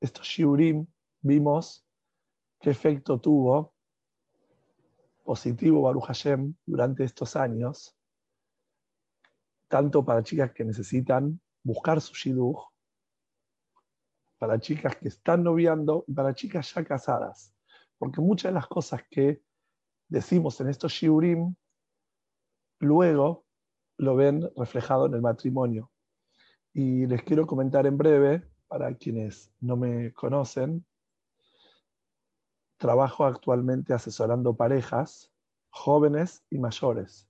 Estos shiurim vimos qué efecto tuvo positivo Baruch Hashem durante estos años, tanto para chicas que necesitan buscar su shidduch, para chicas que están noviando y para chicas ya casadas. Porque muchas de las cosas que decimos en estos shiurim, luego lo ven reflejado en el matrimonio. Y les quiero comentar en breve, para quienes no me conocen, trabajo actualmente asesorando parejas jóvenes y mayores.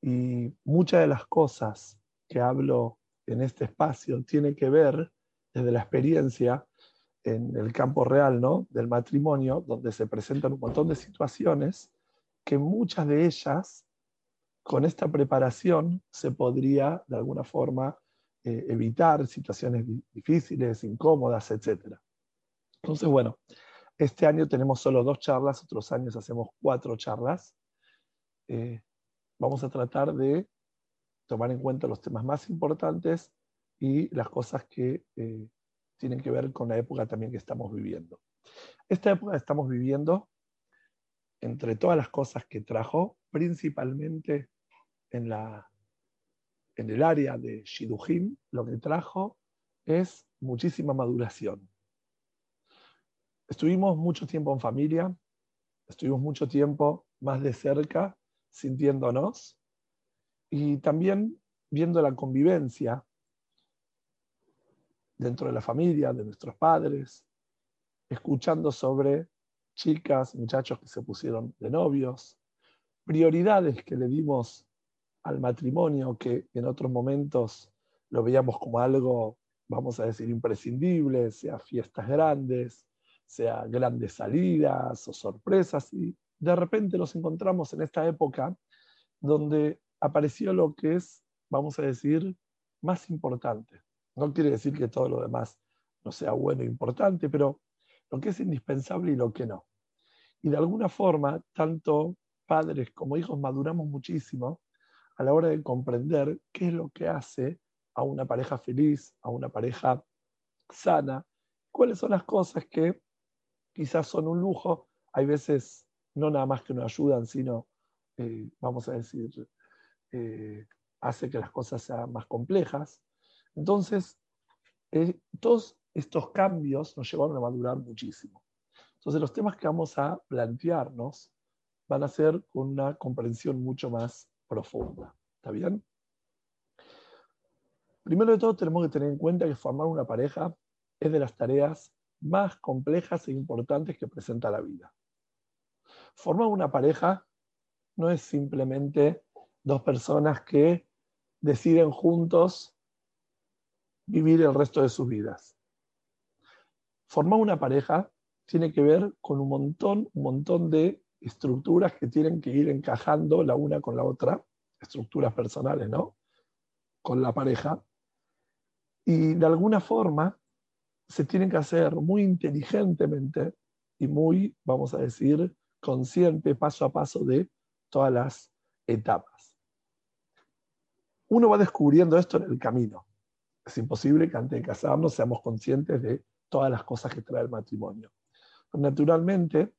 Y muchas de las cosas que hablo en este espacio tiene que ver desde la experiencia en el campo real ¿no? del matrimonio, donde se presentan un montón de situaciones que muchas de ellas, con esta preparación, se podría de alguna forma eh, evitar situaciones di- difíciles, incómodas, etc. Entonces, bueno, este año tenemos solo dos charlas, otros años hacemos cuatro charlas. Eh, vamos a tratar de tomar en cuenta los temas más importantes y las cosas que eh, tienen que ver con la época también que estamos viviendo. Esta época que estamos viviendo, entre todas las cosas que trajo, principalmente en, la, en el área de Shidujim, lo que trajo es muchísima maduración. Estuvimos mucho tiempo en familia, estuvimos mucho tiempo más de cerca, sintiéndonos, y también viendo la convivencia dentro de la familia, de nuestros padres, escuchando sobre chicas, muchachos que se pusieron de novios, prioridades que le dimos al matrimonio que en otros momentos lo veíamos como algo, vamos a decir, imprescindible, sea fiestas grandes, sea grandes salidas o sorpresas, y de repente nos encontramos en esta época donde apareció lo que es, vamos a decir, más importante. No quiere decir que todo lo demás no sea bueno e importante, pero lo que es indispensable y lo que no. Y de alguna forma, tanto padres como hijos maduramos muchísimo a la hora de comprender qué es lo que hace a una pareja feliz, a una pareja sana, cuáles son las cosas que quizás son un lujo, hay veces no nada más que nos ayudan, sino, eh, vamos a decir, eh, hace que las cosas sean más complejas. Entonces, eh, todos estos cambios nos llevaron a madurar muchísimo. Entonces, los temas que vamos a plantearnos van a ser con una comprensión mucho más profunda. ¿Está bien? Primero de todo, tenemos que tener en cuenta que formar una pareja es de las tareas más complejas e importantes que presenta la vida. Formar una pareja no es simplemente dos personas que deciden juntos vivir el resto de sus vidas. Formar una pareja tiene que ver con un montón, un montón de estructuras que tienen que ir encajando la una con la otra, estructuras personales, ¿no? Con la pareja. Y de alguna forma se tienen que hacer muy inteligentemente y muy, vamos a decir, consciente paso a paso de todas las etapas. Uno va descubriendo esto en el camino. Es imposible que antes de casarnos seamos conscientes de todas las cosas que trae el matrimonio. Naturalmente,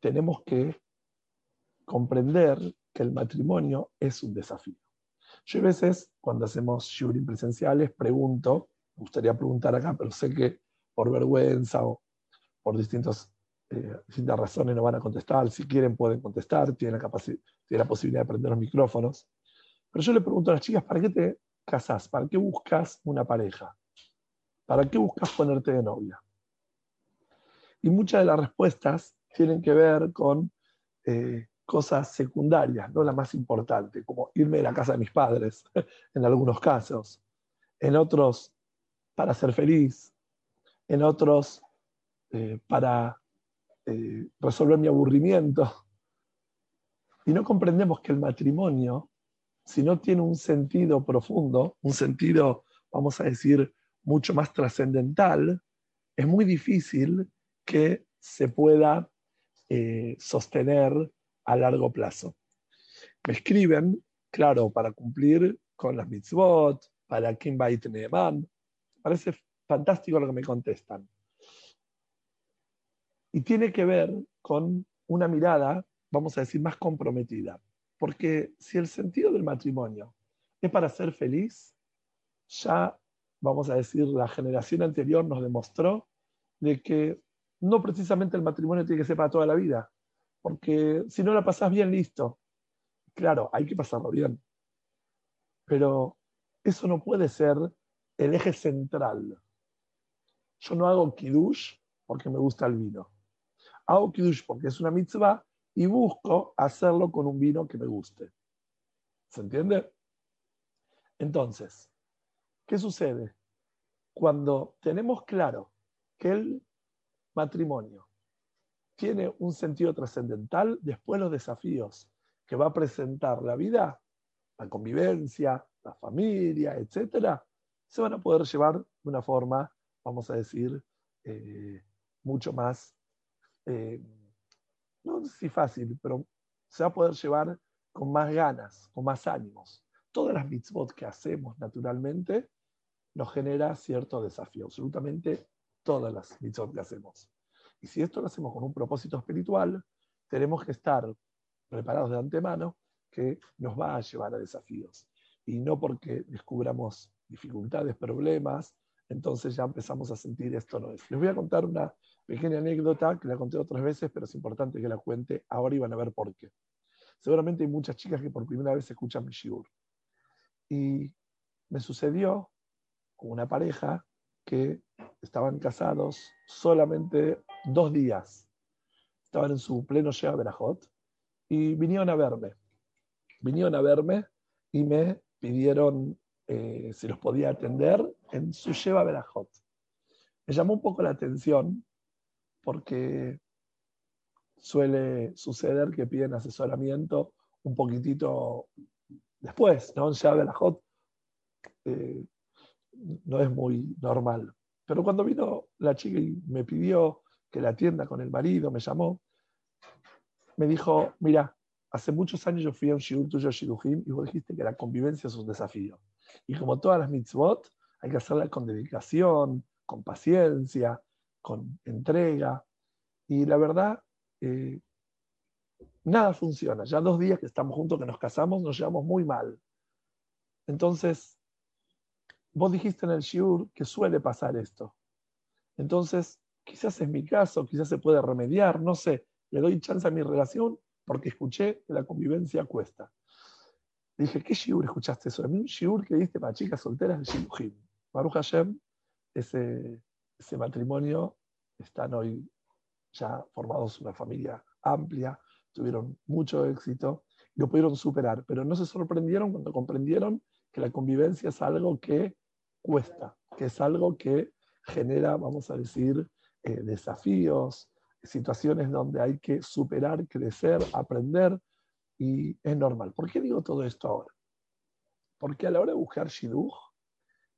tenemos que comprender que el matrimonio es un desafío. Yo a veces, cuando hacemos shurim presenciales, pregunto, me gustaría preguntar acá, pero sé que por vergüenza o por distintos, eh, distintas razones no van a contestar. Si quieren, pueden contestar, tienen la, tienen la posibilidad de prender los micrófonos. Pero yo le pregunto a las chicas, ¿para qué te casas? ¿Para qué buscas una pareja? ¿Para qué buscas ponerte de novia? Y muchas de las respuestas tienen que ver con eh, cosas secundarias, no la más importante, como irme de la casa de mis padres, en algunos casos. En otros, para ser feliz, en otros eh, para eh, resolver mi aburrimiento. Y no comprendemos que el matrimonio, si no tiene un sentido profundo, un sentido, vamos a decir, mucho más trascendental, es muy difícil que se pueda eh, sostener a largo plazo. Me escriben, claro, para cumplir con las mitzvot, para Kim Bait Neeman. Parece fantástico lo que me contestan. Y tiene que ver con una mirada, vamos a decir, más comprometida. Porque si el sentido del matrimonio es para ser feliz, ya, vamos a decir, la generación anterior nos demostró de que no precisamente el matrimonio tiene que ser para toda la vida, porque si no la pasás bien, listo. Claro, hay que pasarlo bien. Pero eso no puede ser el eje central. Yo no hago kiddush porque me gusta el vino. Hago kiddush porque es una mitzvah y busco hacerlo con un vino que me guste. ¿Se entiende? Entonces, ¿qué sucede? Cuando tenemos claro que el matrimonio tiene un sentido trascendental, después los desafíos que va a presentar la vida, la convivencia, la familia, etcétera, se van a poder llevar de una forma, vamos a decir, eh, mucho más, eh, no si fácil, pero se va a poder llevar con más ganas, con más ánimos. Todas las mitzvot que hacemos naturalmente nos genera cierto desafío, absolutamente todas las mitzvot que hacemos. Y si esto lo hacemos con un propósito espiritual, tenemos que estar preparados de antemano que nos va a llevar a desafíos. Y no porque descubramos dificultades, problemas, entonces ya empezamos a sentir esto no es. Les voy a contar una pequeña anécdota que la conté otras veces, pero es importante que la cuente ahora y van a ver por qué. Seguramente hay muchas chicas que por primera vez escuchan mi shiur. Y me sucedió con una pareja que estaban casados solamente dos días. Estaban en su pleno Shea Berajot y vinieron a verme. Vinieron a verme y me pidieron eh, si los podía atender en su Sheva Berajot. Me llamó un poco la atención porque suele suceder que piden asesoramiento un poquitito después, ¿no? En Sheva Berajot eh, no es muy normal. Pero cuando vino la chica y me pidió que la atienda con el marido, me llamó, me dijo, mira, hace muchos años yo fui a un shiur tuyo Shiduhim y vos dijiste que la convivencia es un desafío. Y como todas las mitzvot, hay que hacerla con dedicación, con paciencia, con entrega. Y la verdad, eh, nada funciona. Ya dos días que estamos juntos, que nos casamos, nos llevamos muy mal. Entonces, vos dijiste en el shiur que suele pasar esto. Entonces, quizás es mi caso, quizás se puede remediar, no sé, le doy chance a mi relación porque escuché que la convivencia cuesta. dije, ¿qué shiur escuchaste eso? A mí un shiur que diste para chicas solteras de Shiluhim. Baruch Hashem, ese, ese matrimonio, están hoy ya formados una familia amplia, tuvieron mucho éxito lo pudieron superar, pero no se sorprendieron cuando comprendieron que la convivencia es algo que cuesta, que es algo que genera, vamos a decir, eh, desafíos, situaciones donde hay que superar, crecer, aprender, y es normal. ¿Por qué digo todo esto ahora? Porque a la hora de buscar shidduch,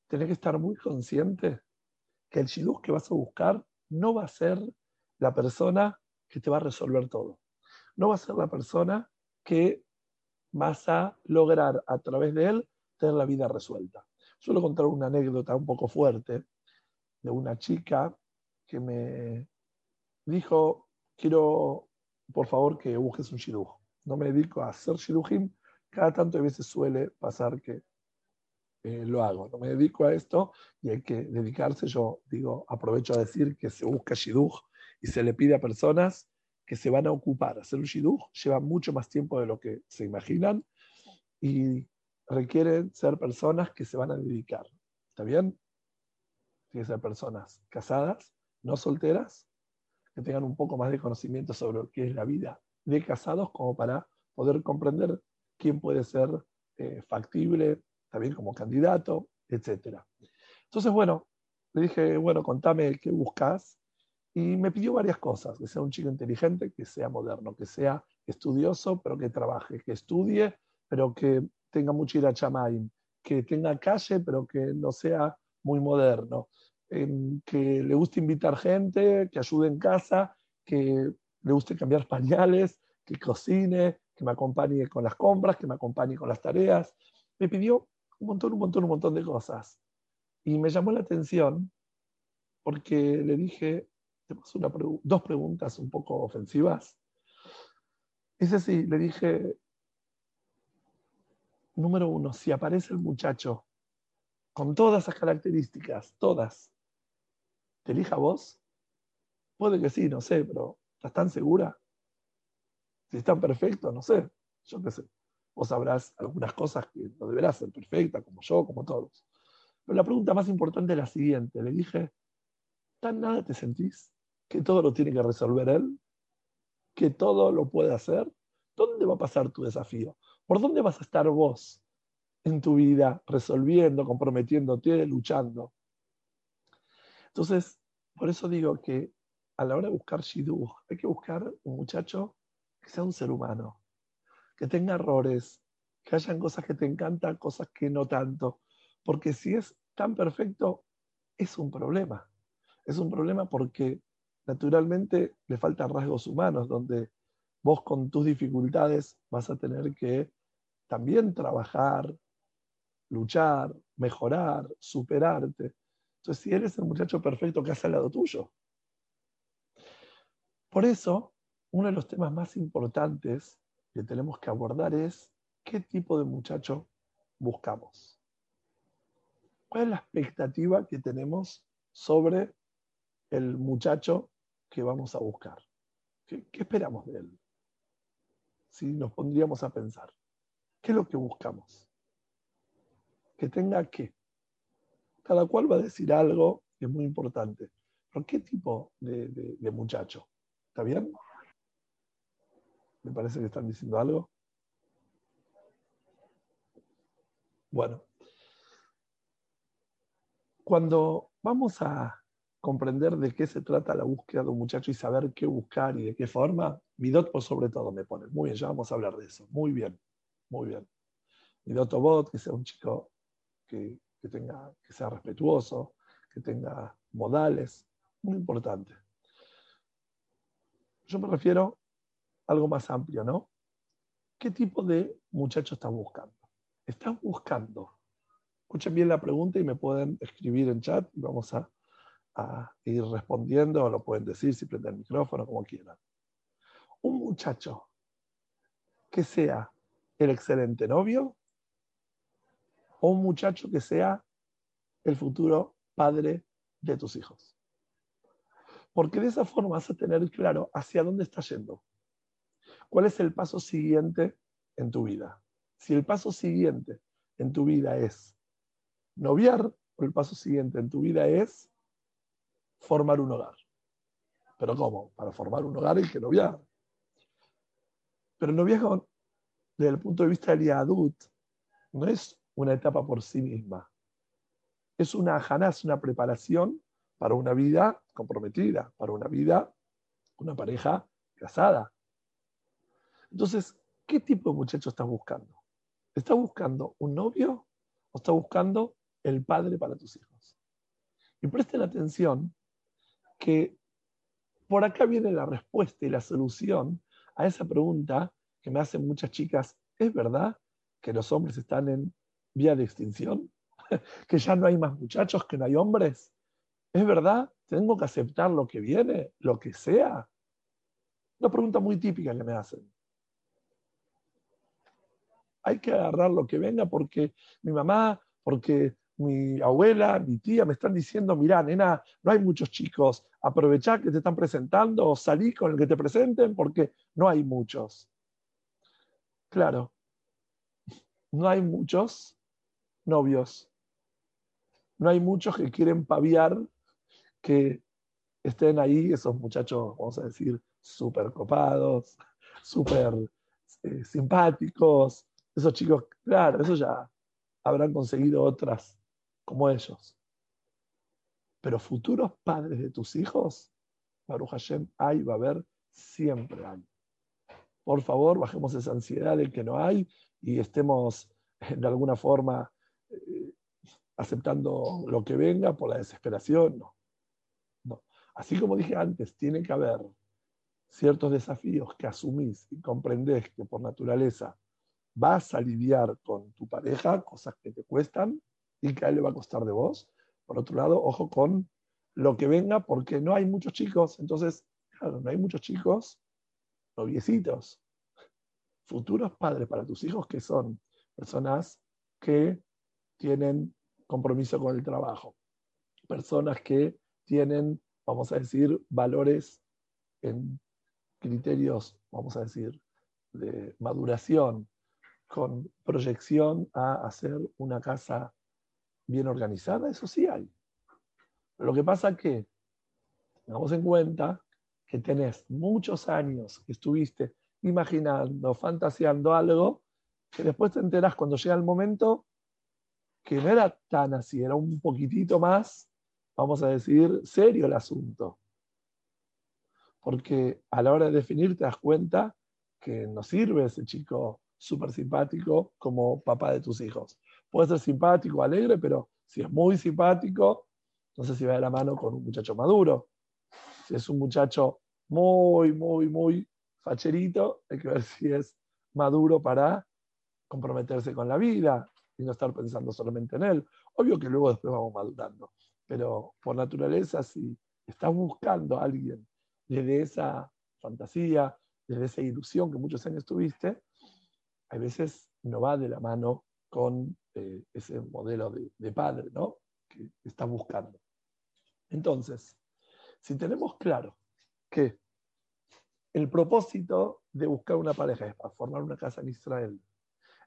tenés que estar muy consciente que el shidduch que vas a buscar no va a ser la persona que te va a resolver todo. No va a ser la persona que vas a lograr a través de él tener la vida resuelta. Suelo contar una anécdota un poco fuerte de una chica que me dijo, quiero por favor que busques un shidduch. No me dedico a hacer shidduchim, cada tanto de veces suele pasar que eh, lo hago. No me dedico a esto y hay que dedicarse. Yo digo, aprovecho a decir que se busca shidduch y se le pide a personas que se van a ocupar. Hacer un shidduch lleva mucho más tiempo de lo que se imaginan y requieren ser personas que se van a dedicar. ¿Está bien? Tienen que ser personas casadas, no solteras, que tengan un poco más de conocimiento sobre lo que es la vida de casados, como para poder comprender quién puede ser eh, factible también como candidato, etc. Entonces, bueno, le dije, bueno, contame qué buscas. Y me pidió varias cosas, que sea un chico inteligente, que sea moderno, que sea estudioso, pero que trabaje, que estudie, pero que tenga mucho ir a Chamaim, que tenga calle, pero que no sea muy moderno, que le guste invitar gente, que ayude en casa, que le guste cambiar pañales, que cocine, que me acompañe con las compras, que me acompañe con las tareas. Me pidió un montón, un montón, un montón de cosas. Y me llamó la atención porque le dije, paso dos preguntas un poco ofensivas. Es así, le dije, número uno, si aparece el muchacho con todas esas características, todas, ¿te elija vos? Puede que sí, no sé, pero ¿estás tan segura? Si están perfectos, no sé, yo qué sé. Vos sabrás algunas cosas que no deberás ser perfecta, como yo, como todos. Pero la pregunta más importante es la siguiente. Le dije, ¿tan nada te sentís? ¿Que todo lo tiene que resolver él? ¿Que todo lo puede hacer? ¿Dónde va a pasar tu desafío? ¿Por dónde vas a estar vos en tu vida resolviendo, comprometiéndote, luchando? Entonces, por eso digo que a la hora de buscar Shidduch, hay que buscar un muchacho que sea un ser humano, que tenga errores, que hayan cosas que te encantan, cosas que no tanto. Porque si es tan perfecto, es un problema. Es un problema porque naturalmente le faltan rasgos humanos, donde vos con tus dificultades vas a tener que también trabajar, luchar, mejorar, superarte. Entonces, si eres el muchacho perfecto que hace al lado tuyo. Por eso, uno de los temas más importantes que tenemos que abordar es qué tipo de muchacho buscamos. ¿Cuál es la expectativa que tenemos sobre el muchacho que vamos a buscar? ¿Qué, esperamos de él? Si nos pondríamos a pensar, ¿qué es lo que buscamos? Que tenga qué. Cada cual va a decir algo que es muy importante. ¿Pero qué tipo de muchacho? ¿Está bien? Me parece que están diciendo algo. Bueno, cuando vamos a comprender de qué se trata la búsqueda de un muchacho y saber qué buscar y de qué forma, Midot por sobre todo me pone. Muy bien, ya vamos a hablar de eso. Muy bien, muy bien. Midot Obot, que sea un chico que, que, tenga, que sea respetuoso, que tenga modales, muy importante. Yo me refiero algo más amplio, ¿no? ¿Qué tipo de muchacho estás buscando? ¿Estás buscando? Escuchen bien la pregunta y me pueden escribir en chat y vamos a, ir respondiendo, lo pueden decir si prenden el micrófono, como quieran. Un muchacho que sea el excelente novio o un muchacho que sea el futuro padre de tus hijos. Porque de esa forma vas a tener claro hacia dónde estás yendo. ¿Cuál es el paso siguiente en tu vida? Si el paso siguiente en tu vida es noviar, o el paso siguiente en tu vida es formar un hogar. ¿Pero cómo? Para formar un hogar hay que noviar. Pero el noviazgo, desde el punto de vista del Yadut, no es una etapa por sí misma. Es una es una preparación para una vida comprometida, para una vida, una pareja casada. Entonces, ¿qué tipo de muchacho estás buscando? ¿Estás buscando un novio o estás buscando el padre para tus hijos? Y presten atención que por acá viene la respuesta y la solución a esa pregunta que me hacen muchas chicas. ¿Es verdad que los hombres están en vía de extinción? ¿Que ya no hay más muchachos, que no hay hombres? ¿Es verdad? ¿Tengo que aceptar lo que viene, lo que sea? Una pregunta muy típica que me hacen hay que agarrar lo que venga porque mi mamá, porque mi abuela, mi tía me están diciendo, mirá, nena, no hay muchos chicos, aprovechá que te están presentando o salí con el que te presenten porque no hay muchos. Claro, no hay muchos novios, no hay muchos que quieren paviar que estén ahí esos muchachos, vamos a decir, súper copados, súper eh, simpáticos, esos chicos, claro, eso ya habrán conseguido otras como ellos. Pero futuros padres de tus hijos, Baruch Hashem, hay, va a haber, siempre hay. Por favor, bajemos esa ansiedad de que no hay y estemos de alguna forma eh, aceptando lo que venga por la desesperación. No. no. Así como dije antes, tiene que haber ciertos desafíos que asumís y comprendés que por naturaleza vas a lidiar con tu pareja, cosas que te cuestan y que le va a costar de vos. Por otro lado, ojo con lo que venga, porque no hay muchos chicos. Entonces, claro, no hay muchos chicos noviecitos, futuros padres para tus hijos que son personas que tienen compromiso con el trabajo, personas que tienen, vamos a decir, valores en criterios, vamos a decir, de maduración, con proyección a hacer una casa bien organizada, eso sí hay. lo que pasa que tengamos en cuenta que tenés muchos años que estuviste imaginando, fantaseando algo, que después te enteras cuando llega el momento que no era tan así, era un poquitito más, vamos a decir, serio el asunto. Porque a la hora de definir te das cuenta que no sirve ese chico súper simpático como papá de tus hijos. Puede ser simpático, alegre, pero si es muy simpático, no sé si va de la mano con un muchacho maduro. Si es un muchacho muy, muy, muy facherito, hay que ver si es maduro para comprometerse con la vida y no estar pensando solamente en él. Obvio que luego después vamos madurando, pero por naturaleza, si estás buscando a alguien desde esa fantasía, desde esa ilusión que muchos años tuviste, a veces no va de la mano con eh, ese modelo de, padre ¿no? que estás buscando. Entonces, si tenemos claro que el propósito de buscar una pareja es para formar una casa en Israel.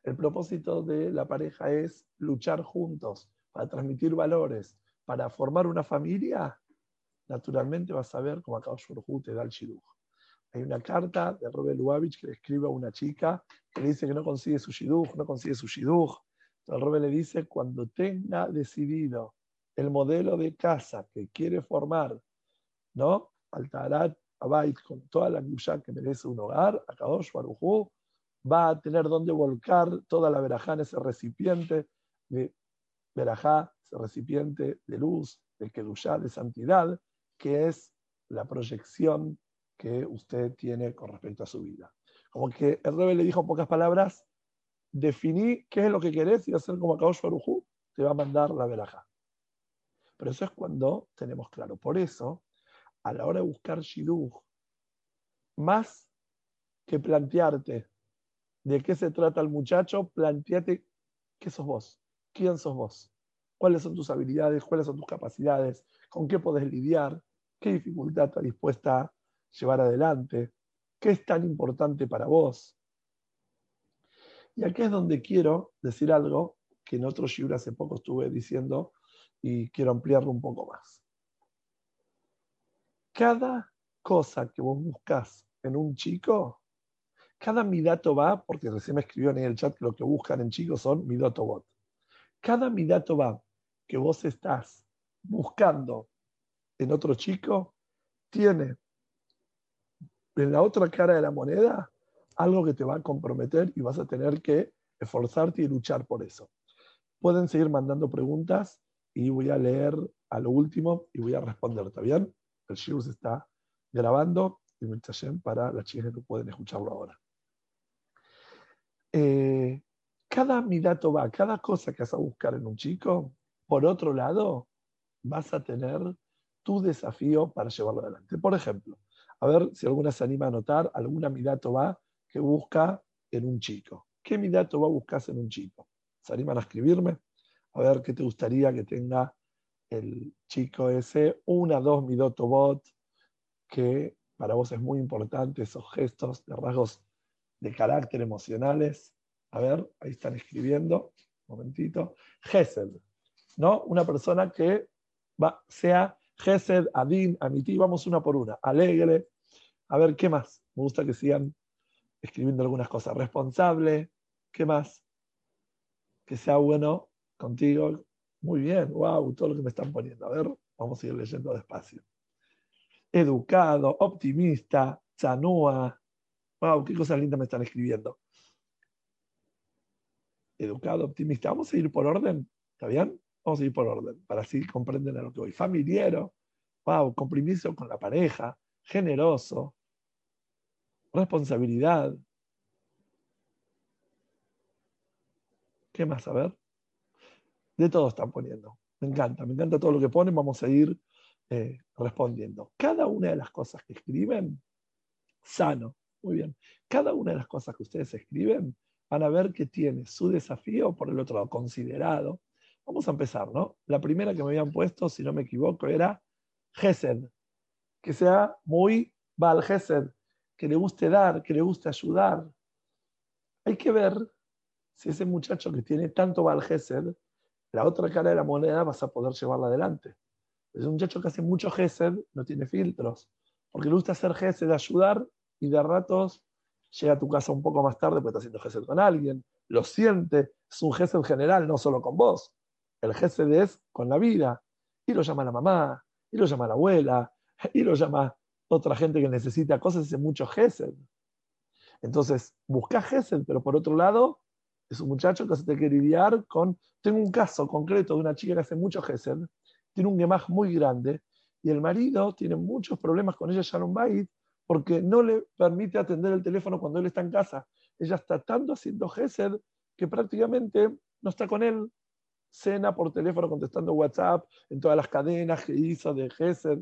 El propósito de la pareja es luchar juntos, para transmitir valores, para formar una familia. Naturalmente vas a ver cómo acá te da el shiruj. Hay una carta de Robert Lubavitch que le escribe a una chica que le dice que no consigue su shidduch, no consigue su shidduch. Entonces Robert le dice, cuando tenga decidido el modelo de casa que quiere formar, ¿no? Altarat Abait, con toda la Gusha que merece un hogar, Akadosh Barujú, va a tener donde volcar toda la verajá en ese recipiente de verajá, ese recipiente de luz, de Kedushá, de santidad, que es la proyección que usted tiene con respecto a su vida. Como que el rebe le dijo en pocas palabras, definí qué es lo que querés y hacer como Akadosh Barujú, te va a mandar la verajá. Pero eso es cuando tenemos claro. Por eso, a la hora de buscar shidduch, más que plantearte de qué se trata el muchacho, planteate qué sos vos, quién sos vos, cuáles son tus habilidades, cuáles son tus capacidades, con qué podés lidiar, qué dificultad estás dispuesta llevar adelante, qué es tan importante para vos. Y aquí es donde quiero decir algo que en otro shiur hace poco estuve diciendo y quiero ampliarlo un poco más cada cosa que vos buscas en un chico, cada midato va, porque recién me escribió en el chat que lo que buscan en chicos son midato bot. Cada midato va que vos estás buscando en otro chico, tiene en la otra cara de la moneda algo que te va a comprometer y vas a tener que esforzarte y luchar por eso. Pueden seguir mandando preguntas y voy a leer a lo último y voy a responder, ¿está bien? el shiur se está grabando y para las chicas que pueden escucharlo ahora. Eh, cada midato va, cada cosa que vas a buscar en un chico, por otro lado, vas a tener tu desafío para llevarlo adelante. Por ejemplo, a ver si alguna se anima a notar alguna midato va que busca en un chico. ¿Qué midato va buscas en un chico? ¿Se animan a escribirme? A ver qué te gustaría que tenga el chico ese, una, dos midotobot, que para vos es muy importante, esos gestos de rasgos de carácter emocionales. A ver, ahí están escribiendo, un momentito. Gesed, ¿no? Una persona que va, sea Gesed, Adin, Amiti, vamos una por una, alegre. A ver, ¿qué más? Me gusta que sigan escribiendo algunas cosas. Responsable, ¿qué más? Que sea bueno contigo, muy bien, wow, todo lo que me están poniendo. A ver, Vamos a ir leyendo despacio. Educado, optimista, chanúa. Wow, qué cosas lindas me están escribiendo. Educado, optimista. Vamos a ir por orden, ¿está bien? Vamos a ir por orden, para así comprenden a lo que voy. Familiero, wow, compromiso con la pareja, generoso, responsabilidad. ¿Qué más? A ver. De todo están poniendo. Me encanta, me encanta todo lo que ponen. Vamos a ir eh, respondiendo. Cada una de las cosas que escriben, sano. Muy bien. Cada una de las cosas que ustedes escriben van a ver que tiene su desafío, por el otro lado, considerado. Vamos a empezar, ¿no? La primera que me habían puesto, si no me equivoco, era Gesed. Que sea muy Baal Gesed, que le guste dar, que le guste ayudar. Hay que ver si ese muchacho que tiene tanto Baal Gesed, la otra cara de la moneda vas a poder llevarla adelante. Es un muchacho que hace mucho Gesed, no tiene filtros, porque le gusta hacer Gesed, ayudar, y de ratos llega a tu casa un poco más tarde porque está haciendo Gesed con alguien, lo siente, es un Gesed general, no solo con vos. El Gesed es con la vida, y lo llama la mamá, y lo llama la abuela, y lo llama otra gente que necesita cosas, hace mucho Gesed. Entonces, busca Gesed, pero por otro lado, es un muchacho que se te quiere lidiar con. Tengo un caso concreto de una chica que hace mucho Gesed, tiene un gemaj muy grande, y el marido tiene muchos problemas con ella, Sharon Bait, porque no le permite atender el teléfono cuando él está en casa. Ella está tanto haciendo Gesed que prácticamente no está con él. Cena por teléfono contestando WhatsApp en todas las cadenas que hizo de Gesed.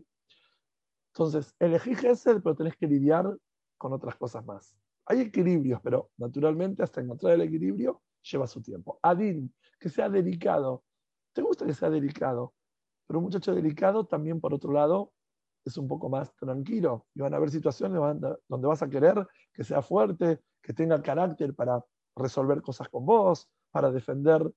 Entonces, elegí Gesed, pero tenés que lidiar con otras cosas más. Hay equilibrios, pero naturalmente hasta encontrar el equilibrio lleva su tiempo. Adin, que sea delicado. ¿Te gusta que sea delicado? Pero un muchacho delicado también, por otro lado, es un poco más tranquilo. Y van a haber situaciones donde vas a querer que sea fuerte, que tenga carácter para resolver cosas con vos, para defender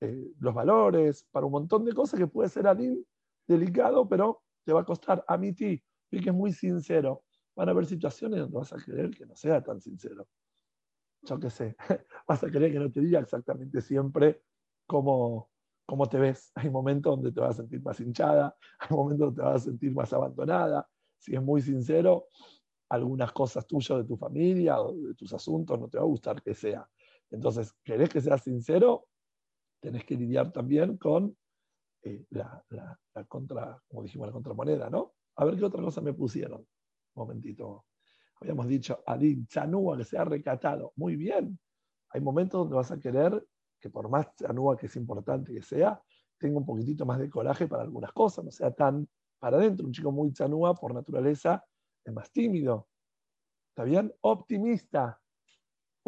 eh, los valores, para un montón de cosas que puede ser Adin delicado, pero te va a costar. A mí ti, que es muy sincero van a haber situaciones donde vas a querer que no sea tan sincero. Yo qué sé, vas a querer que no te diga exactamente siempre cómo, cómo te ves. Hay momentos donde te vas a sentir más hinchada, hay momentos donde te vas a sentir más abandonada. Si es muy sincero, algunas cosas tuyas de tu familia o de tus asuntos no te va a gustar que sea. Entonces, ¿querés que sea sincero? Tenés que lidiar también con eh, la, la, la, contra, como dijimos, la contramoneda, ¿no? A ver qué otra cosa me pusieron momentito. Habíamos dicho, Adin, Chanúa, que sea recatado. Muy bien. Hay momentos donde vas a querer que por más Chanúa que es importante que sea, tenga un poquitito más de coraje para algunas cosas, no sea tan para adentro. Un chico muy Chanúa, por naturaleza, es más tímido. ¿Está bien? Optimista.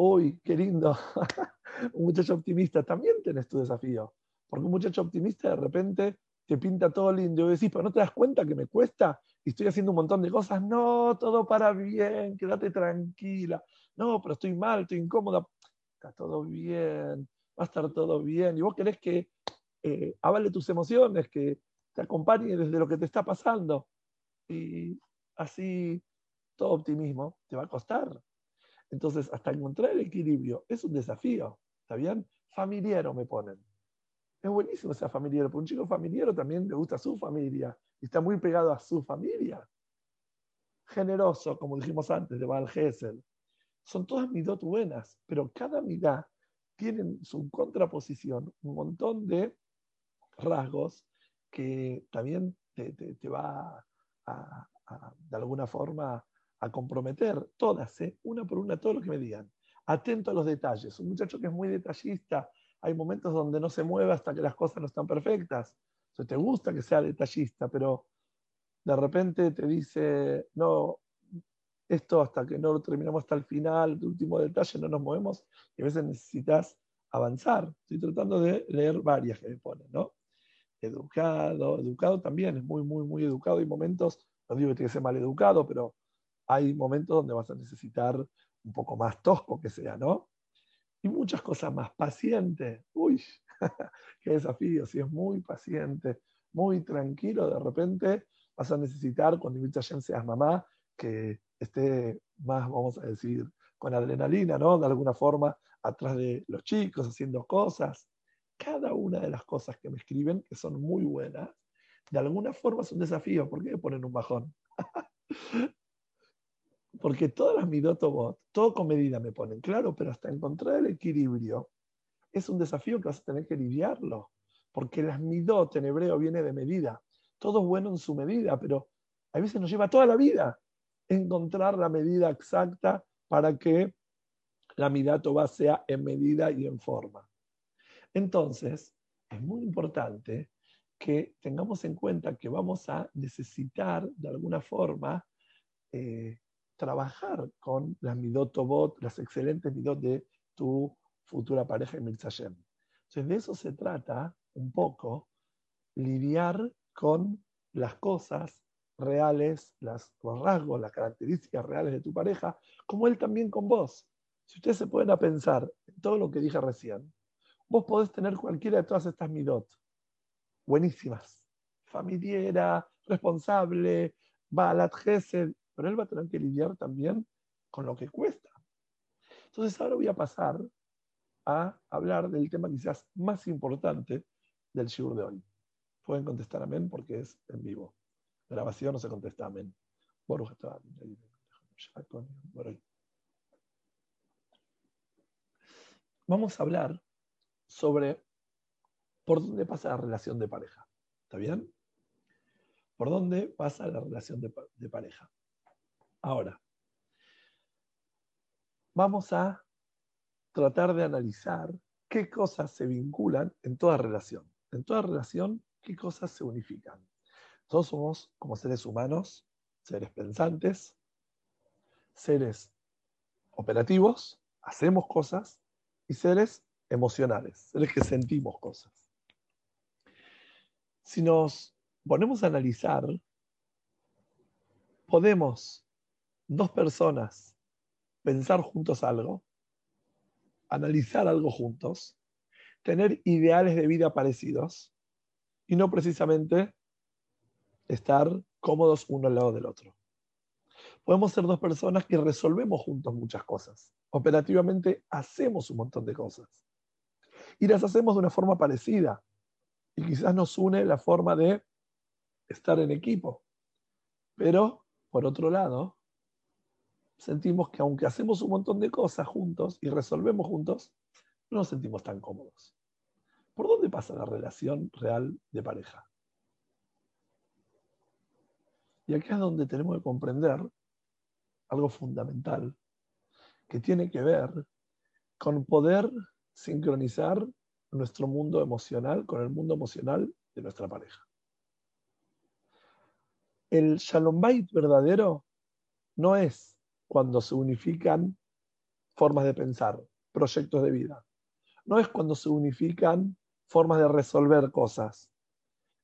Uy, qué lindo. un muchacho optimista, también tenés tu desafío. Porque un muchacho optimista de repente te pinta todo lindo y decís, pero no te das cuenta que me cuesta y estoy haciendo un montón de cosas. No, todo para bien, quédate tranquila. No, pero estoy mal, estoy incómoda. Está todo bien, va a estar todo bien. Y vos querés que eh, avale tus emociones, que te acompañe desde lo que te está pasando. Y así todo optimismo te va a costar. Entonces, hasta encontrar el equilibrio es un desafío. ¿Está bien? Familiero me ponen. Es buenísimo ser familiar, porque un chico familiar también le gusta su familia y está muy pegado a su familia. Generoso, como dijimos antes, de Val Gesel. Son todas midot buenas, pero cada midá tiene su contraposición un montón de rasgos que también te, va a, de alguna forma a comprometer todas, ¿eh? una por una, todo lo que me digan. Atento a los detalles. Un muchacho que es muy detallista, hay momentos donde no se mueve hasta que las cosas no están perfectas. O te gusta que sea detallista, pero de repente te dice, no, esto hasta que no lo terminamos hasta el final, el último detalle, no nos movemos, y a veces necesitas avanzar. Estoy tratando de leer varias que me ponen, ¿no? Educado, educado también, es muy, muy, muy educado. Hay momentos, no digo que tiene que ser mal educado, pero hay momentos donde vas a necesitar un poco más tosco que sea, ¿no? y muchas cosas más. Paciente, uy, qué desafío, si es muy paciente, muy tranquilo, de repente vas a necesitar, cuando invitas a seas mamá, que esté más, vamos a decir, con adrenalina, ¿no? De alguna forma, atrás de los chicos, haciendo cosas. Cada una de las cosas que me escriben, que son muy buenas, de alguna forma es un desafío. ¿Por qué me ponen un bajón? Porque todas las midotobot, todo con medida me ponen, claro, pero hasta encontrar el equilibrio es un desafío que vas a tener que lidiarlo. Porque las midot en hebreo viene de medida. Todo es bueno en su medida, pero a veces nos lleva toda la vida encontrar la medida exacta para que la midatoba sea en medida y en forma. Entonces, es muy importante que tengamos en cuenta que vamos a necesitar de alguna forma eh, trabajar con las midotobot, las excelentes midot de tu futura pareja en Mitzayem. Entonces, de eso se trata un poco, lidiar con las cosas reales, las, los rasgos, las características reales de tu pareja, como él también con vos. Si ustedes se pueden a pensar en todo lo que dije recién, vos podés tener cualquiera de todas estas midot, buenísimas, familiera, responsable, balat gesed, pero él va a tener que lidiar también con lo que cuesta. Entonces ahora voy a pasar a hablar del tema quizás más importante del shiur de hoy. Pueden contestar amén porque es en vivo. Grabación no se contesta amén. Vamos a hablar sobre por dónde pasa la relación de pareja. ¿Está bien? ¿Por dónde pasa la relación de, de pareja? Ahora, vamos a tratar de analizar qué cosas se vinculan en toda relación. En toda relación, qué cosas se unifican. Todos somos, como seres humanos, seres pensantes, seres operativos, hacemos cosas, y seres emocionales, seres que sentimos cosas. Si nos ponemos a analizar, podemos dos personas pensar juntos algo, analizar algo juntos, tener ideales de vida parecidos y no precisamente estar cómodos uno al lado del otro. Podemos ser dos personas que resolvemos juntos muchas cosas. Operativamente hacemos un montón de cosas. Y las hacemos de una forma parecida. Y quizás nos une la forma de estar en equipo. Pero, por otro lado, sentimos que aunque hacemos un montón de cosas juntos y resolvemos juntos, no nos sentimos tan cómodos. ¿Por dónde pasa la relación real de pareja? Y aquí es donde tenemos que comprender algo fundamental que tiene que ver con poder sincronizar nuestro mundo emocional con el mundo emocional de nuestra pareja. El Shalom Bait verdadero no es cuando se unifican formas de pensar, proyectos de vida. No es cuando se unifican formas de resolver cosas.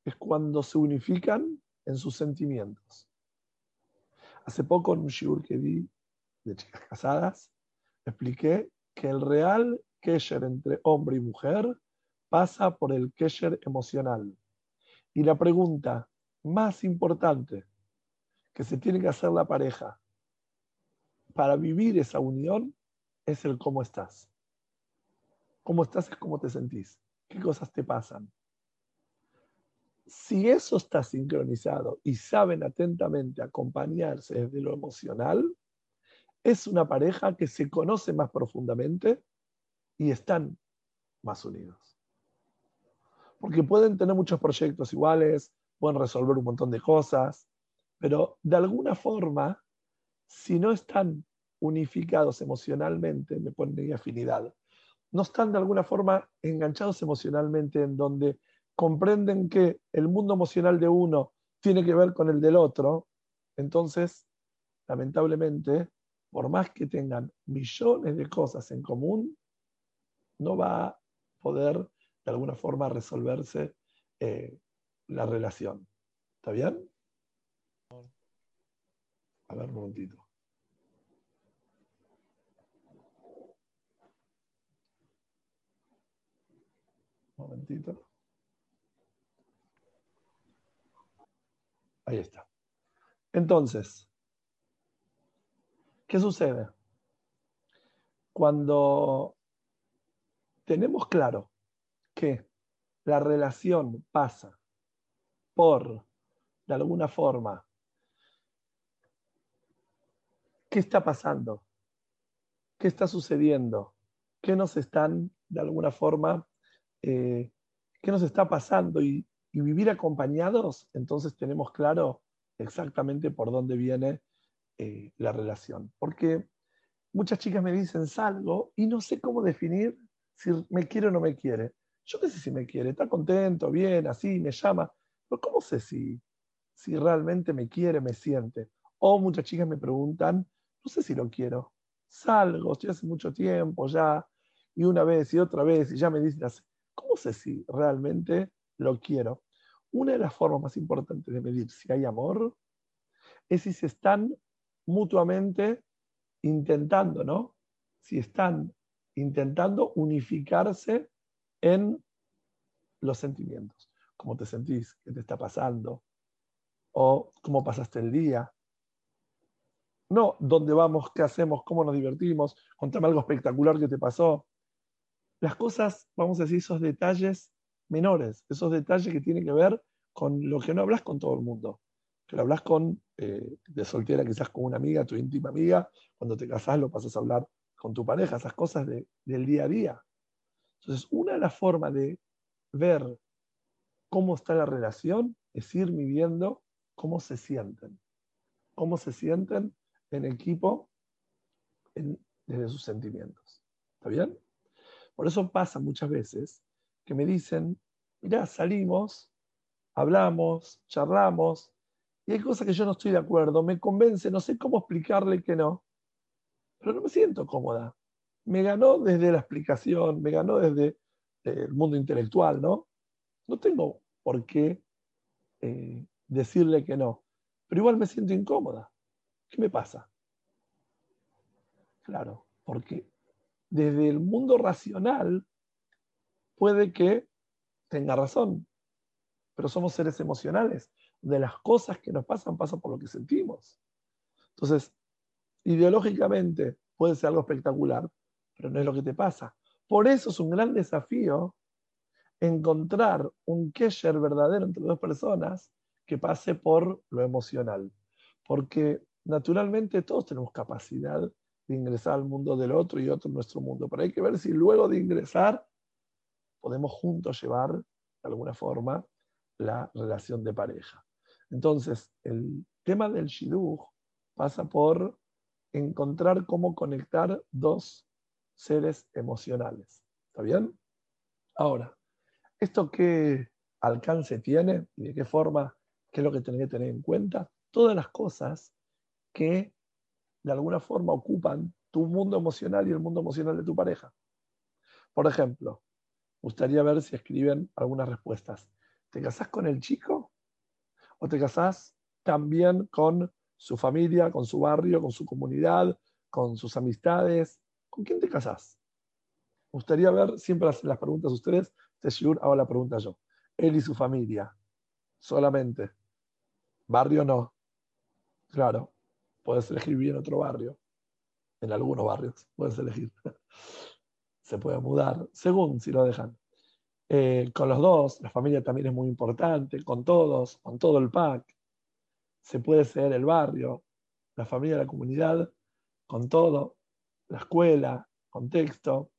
Es cuando se unifican en sus sentimientos. Hace poco en un shiur que di de chicas casadas, expliqué que el real kesher entre hombre y mujer pasa por el kesher emocional. Y la pregunta más importante que se tiene que hacer la pareja para vivir esa unión es el cómo estás. Cómo estás es cómo te sentís. ¿Qué cosas te pasan? Si eso está sincronizado y saben atentamente acompañarse desde lo emocional, es una pareja que se conoce más profundamente y están más unidos. Porque pueden tener muchos proyectos iguales, pueden resolver un montón de cosas, pero de alguna forma si no están unificados emocionalmente, me ponen afinidad, no están de alguna forma enganchados emocionalmente en donde comprenden que el mundo emocional de uno tiene que ver con el del otro, entonces, lamentablemente, por más que tengan millones de cosas en común, no va a poder de alguna forma resolverse eh, la relación. ¿Está bien? A ver, un momentito. Un momentito. Ahí está. Entonces, ¿qué sucede? Cuando tenemos claro que la relación pasa por, de alguna forma, qué está pasando, qué está sucediendo, qué nos están, de alguna forma, eh, qué nos está pasando y, vivir acompañados, entonces tenemos claro exactamente por dónde viene eh, la relación. Porque muchas chicas me dicen salgo y no sé cómo definir si me quiere o no me quiere. Yo qué sé si me quiere, está contento, bien, así, me llama, pero ¿cómo sé si, si realmente me quiere, me siente? O muchas chicas me preguntan, no sé si lo quiero, salgo, estoy hace mucho tiempo ya, y una vez y otra vez, y ya me dicen, ¿cómo sé si realmente lo quiero? Una de las formas más importantes de medir si hay amor es si se están mutuamente intentando, ¿no? Si están intentando unificarse en los sentimientos. ¿Cómo te sentís? ¿Qué te está pasando? ¿O cómo pasaste el día? No, ¿dónde vamos? ¿Qué hacemos? ¿Cómo nos divertimos? Contame algo espectacular que te pasó. Las cosas, vamos a decir, esos detalles menores, esos detalles que tienen que ver con lo que no hablas con todo el mundo, que lo hablas con, eh, de soltera quizás con una amiga, tu íntima amiga, cuando te casás lo pasas a hablar con tu pareja, esas cosas del día a día. Entonces, una de las formas de ver cómo está la relación es ir midiendo cómo se sienten, cómo se sienten en equipo desde sus sentimientos. ¿Está bien? Por eso pasa muchas veces que me dicen, mira, salimos, hablamos, charlamos, y hay cosas que yo no estoy de acuerdo, me convence, no sé cómo explicarle que no, pero no me siento cómoda. Me ganó desde la explicación, me ganó desde eh, el mundo intelectual, ¿no? No tengo por qué eh, decirle que no, pero igual me siento incómoda. ¿Qué me pasa? Claro, porque desde el mundo racional puede que tenga razón, pero somos seres emocionales. De las cosas que nos pasan, pasan por lo que sentimos. Entonces, ideológicamente puede ser algo espectacular, pero no es lo que te pasa. Por eso es un gran desafío encontrar un kesher verdadero entre dos personas que pase por lo emocional. Porque naturalmente todos tenemos capacidad de ingresar al mundo del otro y otro en nuestro mundo. Pero hay que ver si luego de ingresar podemos juntos llevar, de alguna forma, la relación de pareja. Entonces, el tema del shidduch pasa por encontrar cómo conectar dos seres emocionales. ¿Está bien? Ahora, ¿esto qué alcance tiene y de qué forma, qué es lo que tenés que tener en cuenta? Todas las cosas que de alguna forma ocupan tu mundo emocional y el mundo emocional de tu pareja. Por ejemplo, gustaría ver si escriben algunas respuestas. ¿Te casás con el chico? ¿O te casás también con su familia, con su barrio, con su comunidad, con sus amistades? ¿Con quién te casás? gustaría ver, siempre hacen las preguntas ustedes, este hago la pregunta yo. Él y su familia, solamente. Barrio no. Claro, puedes elegir vivir en otro barrio. En algunos barrios puedes elegir. Se puede mudar, según si lo dejan. Eh, con los dos, la familia también es muy importante, con todos, con todo el pack. Se puede ser el barrio, la familia, la comunidad, con todo, la escuela, contexto.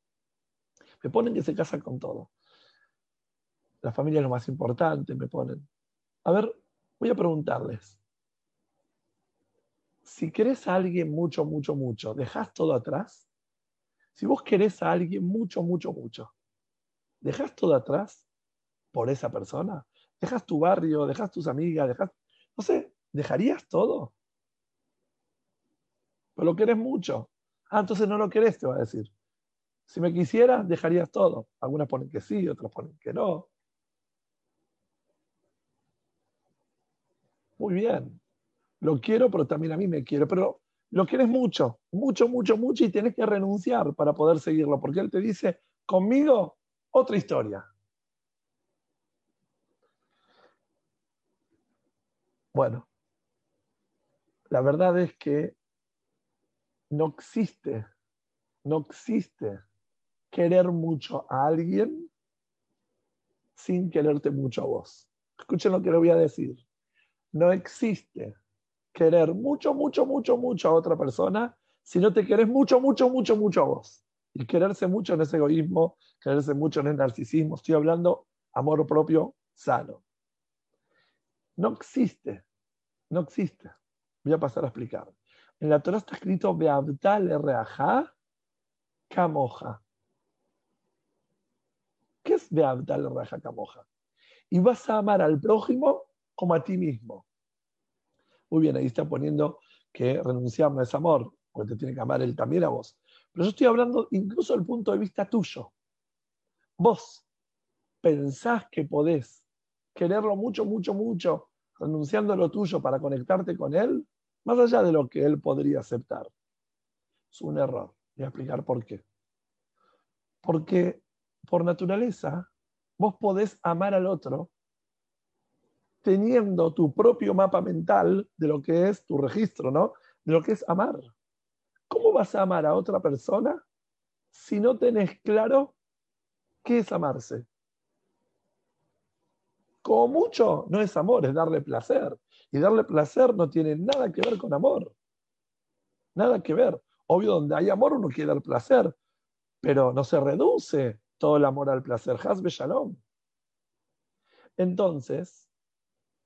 Me ponen que se casa con todo. La familia es lo más importante, me ponen. A ver, voy a preguntarles. Si querés a alguien mucho, mucho, mucho, ¿dejás todo atrás? Si vos querés a alguien mucho, mucho, mucho, ¿dejas todo atrás por esa persona? ¿Dejas tu barrio? ¿Dejas tus amigas? ¿Dejas, no sé, ¿dejarías todo? Pero lo querés mucho. Ah, entonces no lo querés, te va a decir. Si me quisieras, dejarías todo. Algunas ponen que sí, otras ponen que no. Muy bien. Lo quiero, pero también a mí me quiero. Pero lo quieres mucho, mucho, mucho, mucho y tienes que renunciar para poder seguirlo, porque él te dice, conmigo, otra historia. Bueno, la verdad es que no existe, no existe querer mucho a alguien sin quererte mucho a vos. Escuchen lo que le voy a decir. No existe querer mucho, mucho, mucho, mucho a otra persona si no te querés mucho, mucho, mucho, mucho a vos. Y quererse mucho en ese egoísmo, quererse mucho en el narcisismo. Estoy hablando amor propio sano. No existe. No existe. Voy a pasar a explicar. En la Torah está escrito Beabdal Reajá Camoja. ¿Qué es Beabdal Reajá Camoja? Y vas a amar al prójimo como a ti mismo. Muy bien, ahí está poniendo que renunciar no es amor, porque te tiene que amar él también a vos. Pero yo estoy hablando incluso del punto de vista tuyo. Vos pensás que podés quererlo mucho, mucho, mucho, renunciando a lo tuyo para conectarte con él, más allá de lo que él podría aceptar. Es un error. Voy a explicar por qué. Porque por naturaleza, vos podés amar al otro teniendo tu propio mapa mental de lo que es tu registro, ¿no? De lo que es amar. ¿Cómo vas a amar a otra persona si no tenés claro qué es amarse? Como mucho, no es amor, es darle placer. Y darle placer no tiene nada que ver con amor. Nada que ver. Obvio, donde hay amor uno quiere dar placer, pero no se reduce todo el amor al placer. Hasbe Shalom. Entonces,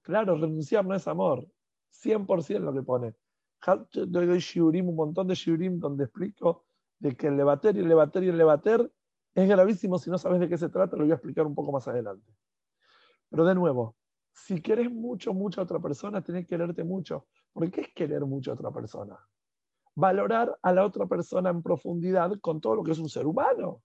claro, renunciar no es amor. 100% lo que pone. Doy shiurim, un montón de shiurim donde explico de que el levater y el levater y el levater es gravísimo si no sabes de qué se trata, lo voy a explicar un poco más adelante. Pero de nuevo, si querés mucho, mucho a otra persona, tenés que quererte mucho. ¿Por qué es querer mucho a otra persona? Valorar a la otra persona en profundidad con todo lo que es un ser humano.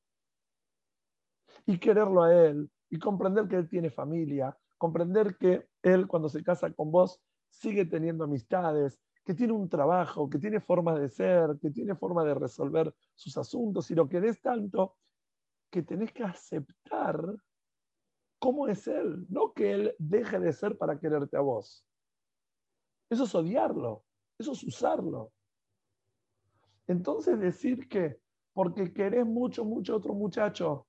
Y quererlo a él, y comprender que él tiene familia, comprender que él cuando se casa con vos sigue teniendo amistades, que tiene un trabajo, que tiene forma de ser, que tiene forma de resolver sus asuntos y lo querés tanto que tenés que aceptar cómo es él, no que él deje de ser para quererte a vos. Eso es odiarlo, eso es usarlo. Entonces decir que porque querés mucho, mucho otro muchacho,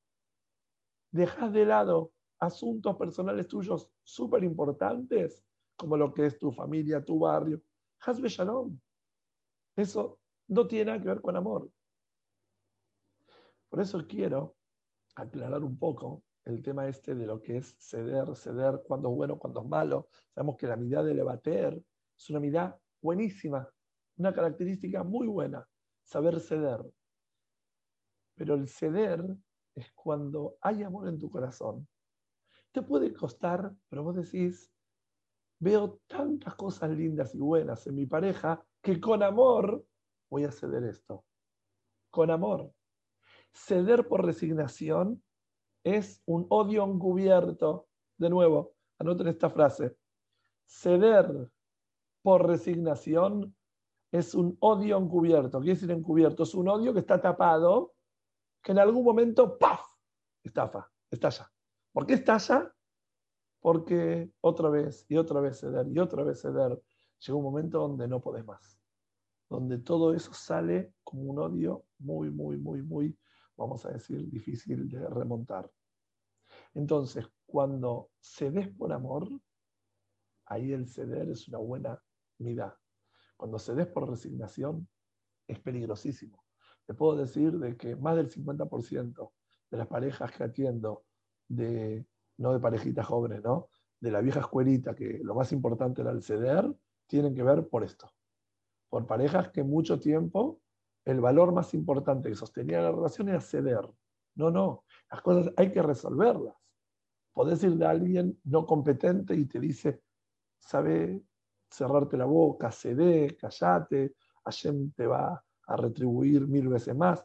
dejas de lado asuntos personales tuyos súper importantes, como lo que es tu familia, tu barrio, Hasbe Shalom. Eso no tiene nada que ver con amor. Por eso quiero aclarar un poco el tema este de lo que es ceder, ceder, cuando es bueno, cuando es malo. Sabemos que la mitad de Levater es una mitad buenísima, una característica muy buena, saber ceder. Pero el ceder es cuando hay amor en tu corazón. Puede costar, pero vos decís, veo tantas cosas lindas y buenas en mi pareja que con amor voy a ceder esto. Con amor. Ceder por resignación es un odio encubierto. De nuevo, anoten esta frase. Ceder por resignación es un odio encubierto. ¿Qué decir encubierto? Es un odio que está tapado, que en algún momento, ¡paf! estafa, estalla. ¿Por qué estalla? Porque otra vez y otra vez ceder y otra vez ceder, llega un momento donde no podés más, donde todo eso sale como un odio muy, muy, muy, muy, vamos a decir, difícil de remontar. Entonces, cuando cedes por amor, ahí el ceder es una buena unidad. Cuando cedes por resignación, es peligrosísimo. Te puedo decir de que más del 50% de las parejas que atiendo de no de parejitas jóvenes, ¿no? De la vieja escuelita, que lo más importante era el ceder, tienen que ver por esto. Por parejas que mucho tiempo el valor más importante que sostenía la relación era ceder. No, no, las cosas hay que resolverlas. Podés ir de alguien no competente y te dice, sabe cerrarte la boca, cede, callate, Hashem te va a retribuir mil veces más.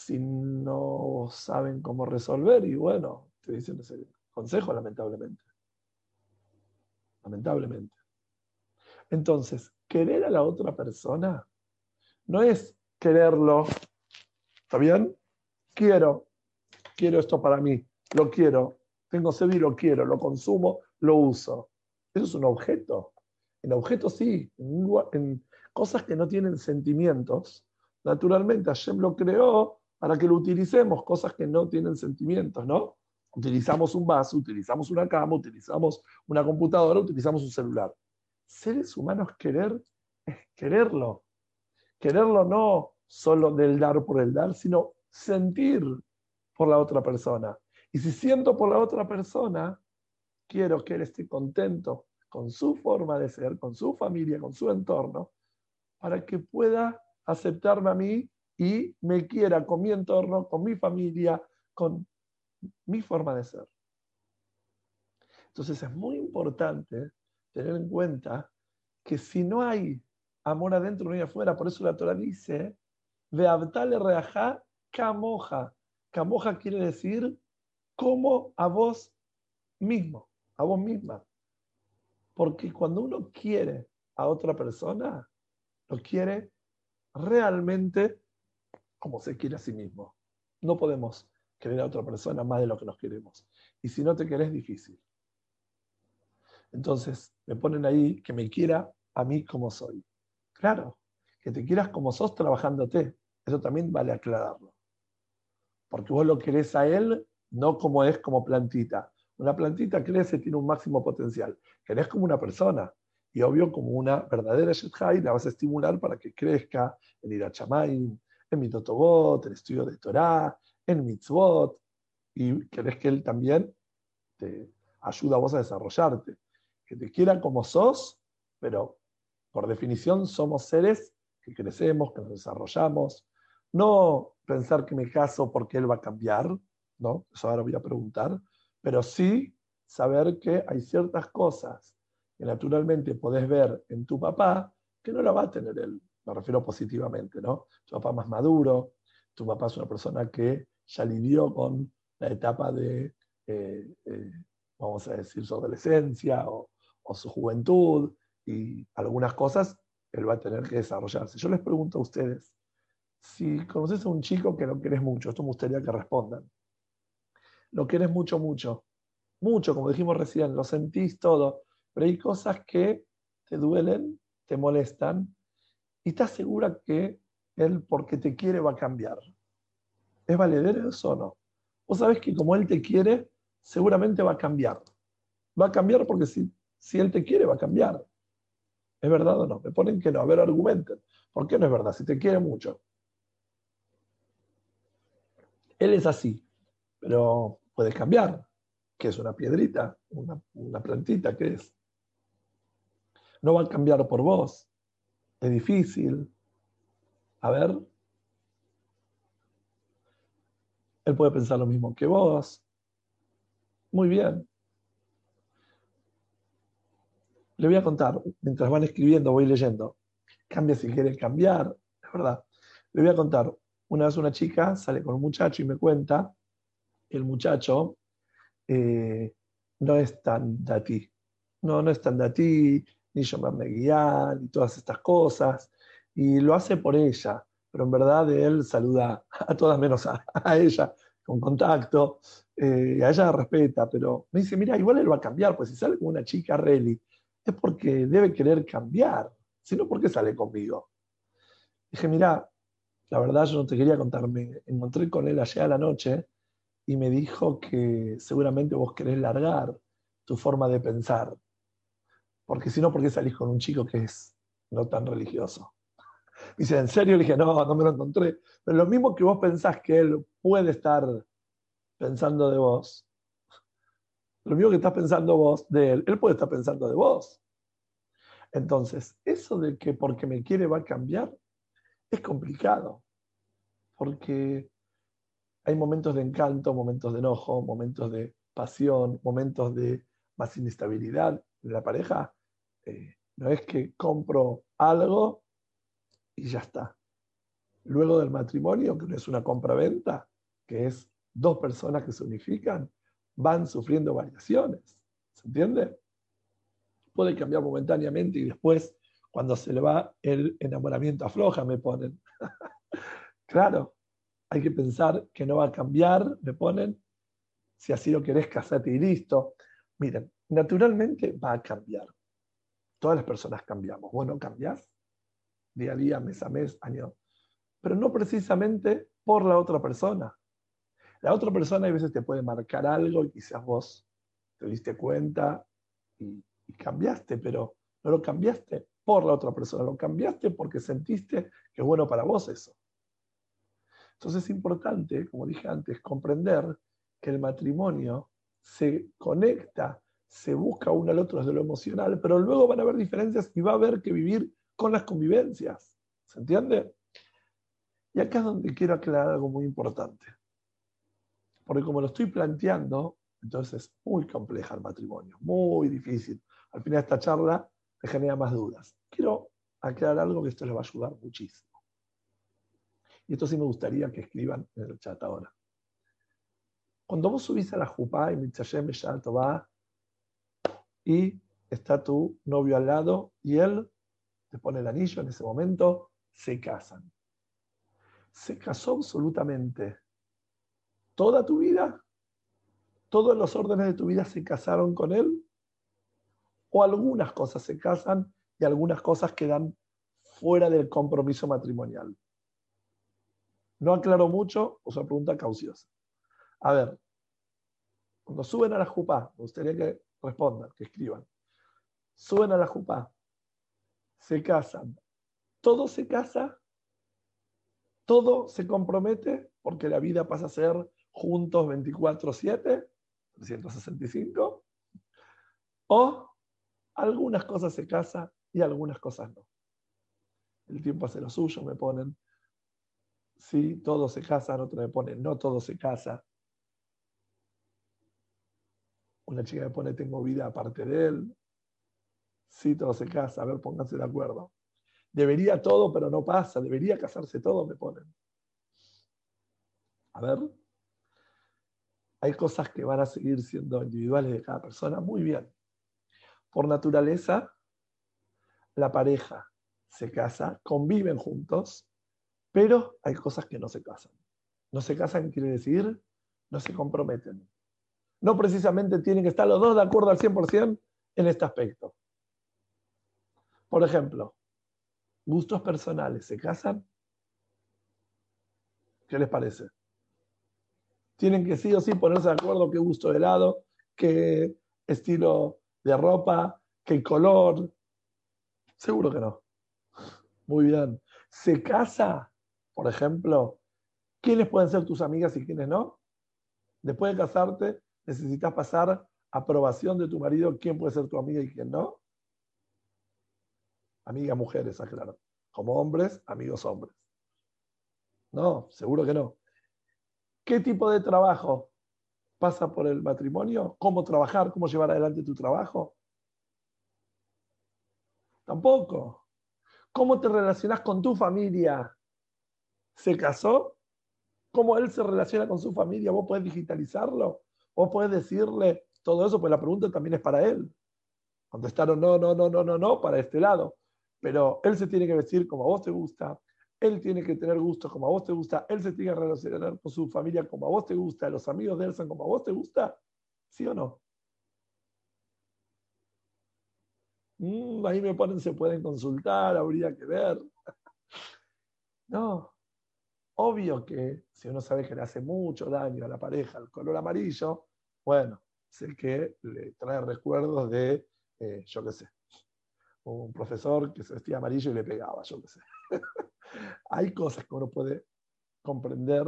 Si no saben cómo resolver, y bueno, te dicen ese consejo, lamentablemente. Lamentablemente. Entonces, querer a la otra persona no es quererlo. ¿Está bien? Quiero, quiero esto para mí, lo quiero, tengo sed y lo quiero, lo consumo, lo uso. Eso es un objeto. En objetos sí, en, cosas que no tienen sentimientos. Naturalmente, Hashem lo creó para que lo utilicemos, cosas que no tienen sentimientos, ¿no? Utilizamos un vaso, utilizamos una cama, utilizamos una computadora, utilizamos un celular. Seres humanos querer es quererlo. Quererlo no solo del dar por el dar, sino sentir por la otra persona. Y si siento por la otra persona, quiero que él esté contento con su forma de ser, con su familia, con su entorno, para que pueda aceptarme a mí y me quiera con mi entorno, con mi familia, con mi forma de ser. Entonces es muy importante tener en cuenta que si no hay amor adentro ni afuera, por eso la Torah dice, Veabtale reajá camoja. Camoja quiere decir como a vos mismo, a vos misma. Porque cuando uno quiere a otra persona, lo quiere realmente como se quiere a sí mismo. No podemos querer a otra persona más de lo que nos queremos. Y si no te querés, difícil. Entonces, me ponen ahí que me quiera a mí como soy. Claro, que te quieras como sos trabajándote. Eso también vale aclararlo. Porque vos lo querés a él no como es como plantita. Una plantita crece, tiene un máximo potencial. Querés como una persona. Y obvio, como una verdadera Shethai, la vas a estimular para que crezca en Irachamayim, en Mitotobot, en estudio de Torah, en Mitzvot. Y querés que él también te ayuda a vos a desarrollarte. Que te quiera como sos, pero por definición somos seres que crecemos, que nos desarrollamos. No pensar que me caso porque él va a cambiar, ¿no? Eso ahora voy a preguntar, pero sí saber que hay ciertas cosas que naturalmente podés ver en tu papá que no la va a tener él. Me refiero positivamente, ¿no? Tu papá más maduro, tu papá es una persona que ya lidió con la etapa de, eh, eh, vamos a decir, su adolescencia o, su juventud y algunas cosas él va a tener que desarrollarse. Yo les pregunto a ustedes, si conoces a un chico que lo querés mucho, esto me gustaría que respondan, lo querés mucho, mucho, mucho, como dijimos recién, lo sentís todo, pero hay cosas que te duelen, te molestan, y estás segura que él, porque te quiere, va a cambiar. ¿Es valedero eso o no? Vos sabés que como él te quiere, seguramente va a cambiar. Va a cambiar porque si, si él te quiere, va a cambiar. ¿Es verdad o no? Me ponen que no. A ver, argumenten. ¿Por qué no es verdad? Si te quiere mucho. Él es así, pero puedes cambiar. ¿Qué es una piedrita? Una, plantita, ¿qué es? No va a cambiar por vos. Es difícil. A ver. Él puede pensar lo mismo que vos. Muy bien. Le voy a contar, mientras van escribiendo, voy leyendo. Cambia si quiere cambiar, es verdad. Le voy a contar. Una vez una chica sale con un muchacho y me cuenta el muchacho eh, no es tan datí. No, no es tan datí, ni llamarme guía, ni todas estas cosas. Y lo hace por ella, pero en verdad él saluda a todas menos a, ella, con contacto, eh, y a ella la respeta, pero me dice, mira, igual él va a cambiar, pues si sale con una chica Reli, es porque debe querer cambiar, si no, ¿por qué sale conmigo? Dije, mira, la verdad yo no te quería contar, me encontré con él ayer a la noche y me dijo que seguramente vos querés largar tu forma de pensar. Porque si no, ¿por qué salís con un chico que es no tan religioso? Dice, ¿en serio? Le dije, no, no me lo encontré. Pero lo mismo que vos pensás que él puede estar pensando de vos, lo mismo que estás pensando vos de él, él puede estar pensando de vos. Entonces, eso de que porque me quiere va a cambiar es complicado. Porque hay momentos de encanto, momentos de enojo, momentos de pasión, momentos de más inestabilidad en la pareja. Eh, no es que compro algo y ya está. Luego del matrimonio, que no es una compra-venta, que es dos personas que se unifican, van sufriendo variaciones. ¿Se entiende? Puede cambiar momentáneamente y después, cuando se le va el enamoramiento afloja, me ponen. claro, hay que pensar que no va a cambiar, me ponen, si así lo querés, casate y listo. Miren, naturalmente va a cambiar. Todas las personas cambiamos. Bueno, cambias día a día, mes a mes, año. Pero no precisamente por la otra persona. La otra persona a veces te puede marcar algo y quizás vos te diste cuenta y, y cambiaste, pero no lo cambiaste por la otra persona, lo cambiaste porque sentiste que es bueno para vos eso. Entonces es importante, como dije antes, comprender que el matrimonio se conecta, se busca uno al otro desde lo emocional, pero luego van a haber diferencias y va a haber que vivir con las convivencias. ¿Se entiende? Y acá es donde quiero aclarar algo muy importante. Porque como lo estoy planteando, entonces es muy compleja el matrimonio, muy difícil. Al final esta charla me genera más dudas. Quiero aclarar algo que esto les va a ayudar muchísimo. Y esto sí me gustaría que escriban en el chat ahora. Cuando vos subís a la jupá y Mitzayem va y está tu novio al lado y él te pone el anillo en ese momento, se casan. Se casó absolutamente toda tu vida, todos los órdenes de tu vida se casaron con él, o algunas cosas se casan y algunas cosas quedan fuera del compromiso matrimonial. No aclaro mucho, o sea, pregunta cauciosa. A ver, cuando suben a la jupá, me gustaría que respondan, que escriban. Suben a la jupá, se casan, todo se casa, todo se compromete, porque la vida pasa a ser juntos 24-7, 365, o algunas cosas se casan y algunas cosas no. El tiempo hace lo suyo, me ponen. Sí, todos se casan, otro me pone, no todo se casa. Una chica me pone, tengo vida aparte de él. Sí, todo se casa, a ver, pónganse de acuerdo. Debería todo, pero no pasa. Debería casarse todo, me ponen. A ver. Hay cosas que van a seguir siendo individuales de cada persona. Muy bien. Por naturaleza, la pareja se casa, conviven juntos, pero hay cosas que no se casan. No se casan quiere decir, no se comprometen. No precisamente tienen que estar los dos de acuerdo al 100% en este aspecto. Por ejemplo, gustos personales, ¿se casan? ¿Qué les parece? Tienen que sí o sí ponerse de acuerdo qué gusto de helado, qué estilo de ropa, qué color. Seguro que no. Muy bien. ¿Se casa, por ejemplo? ¿Quiénes pueden ser tus amigas y quiénes no? Después de casarte, necesitas pasar aprobación de tu marido, quién puede ser tu amiga y quién no. Amigas mujeres, aclaro. Como hombres, amigos hombres. No, seguro que no. ¿Qué tipo de trabajo pasa por el matrimonio? ¿Cómo trabajar? ¿Cómo llevar adelante tu trabajo? Tampoco. ¿Cómo te relacionas con tu familia? ¿Se casó? ¿Cómo él se relaciona con su familia? ¿Vos podés digitalizarlo? ¿Vos podés decirle todo eso? Pues la pregunta también es para él. Contestaron no, no, no, no, no, no, para este lado. Pero él se tiene que vestir como a vos te gusta, él tiene que tener gustos como a vos te gusta, él se tiene que relacionar con su familia como a vos te gusta, los amigos de él son como a vos te gusta, ¿sí o no? Mm, ahí me ponen, se pueden consultar, habría que ver. No, obvio que si uno sabe que le hace mucho daño a la pareja el color amarillo, bueno, sé que le trae recuerdos de, eh, yo qué sé, un profesor que se vestía amarillo y le pegaba, yo qué sé. Hay cosas que uno puede comprender.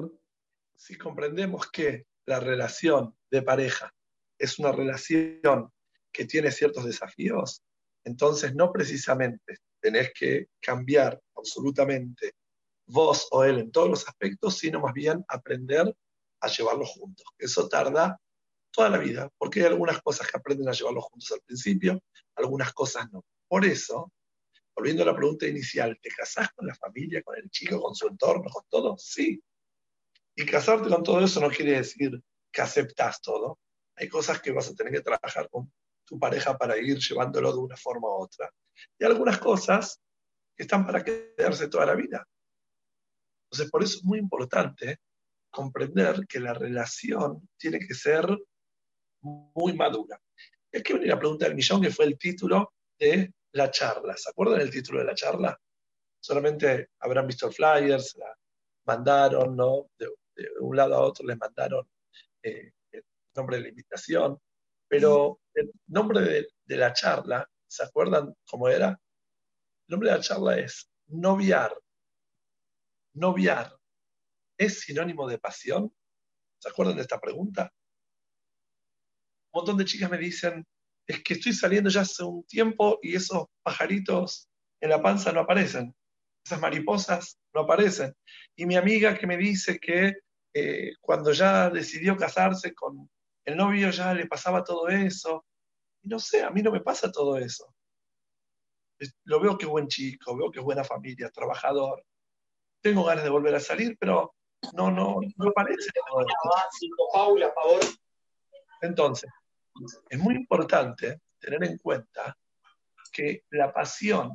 Si comprendemos que la relación de pareja es una relación que tiene ciertos desafíos, entonces no precisamente tenés que cambiar absolutamente vos o él en todos los aspectos, sino más bien aprender a llevarlos juntos. Eso tarda toda la vida, porque hay algunas cosas que aprenden a llevarlos juntos al principio, algunas cosas no. Por eso, volviendo a la pregunta inicial, ¿te casás con la familia, con el chico, con su entorno, con todo? Sí. Y casarte con todo eso no quiere decir que aceptas todo. Hay cosas que vas a tener que trabajar con tu pareja para ir llevándolo de una forma u otra. Y algunas cosas que están para quedarse toda la vida. Entonces, por eso es muy importante comprender que la relación tiene que ser muy madura. Y aquí viene la pregunta del millón, que fue el título de la charla. ¿Se acuerdan el título de la charla? Solamente habrán visto flyers, la mandaron, ¿no? De de un lado a otro les mandaron eh, el nombre de la invitación, pero el nombre de, de la charla, ¿se acuerdan cómo era? El nombre de la charla es noviar. Noviar es sinónimo de pasión. ¿Se acuerdan de esta pregunta? Un montón de chicas me dicen, es que estoy saliendo ya hace un tiempo y esos pajaritos en la panza no aparecen, esas mariposas no aparecen. Y mi amiga que me dice que eh, cuando ya decidió casarse con el novio ya le pasaba todo eso. Y no sé, a mí no me pasa todo eso. Lo veo que es buen chico, veo que es buena familia, trabajador. Tengo ganas de volver a salir, pero no, no, no parece. Paula, por favor. Entonces, es muy importante tener en cuenta que la pasión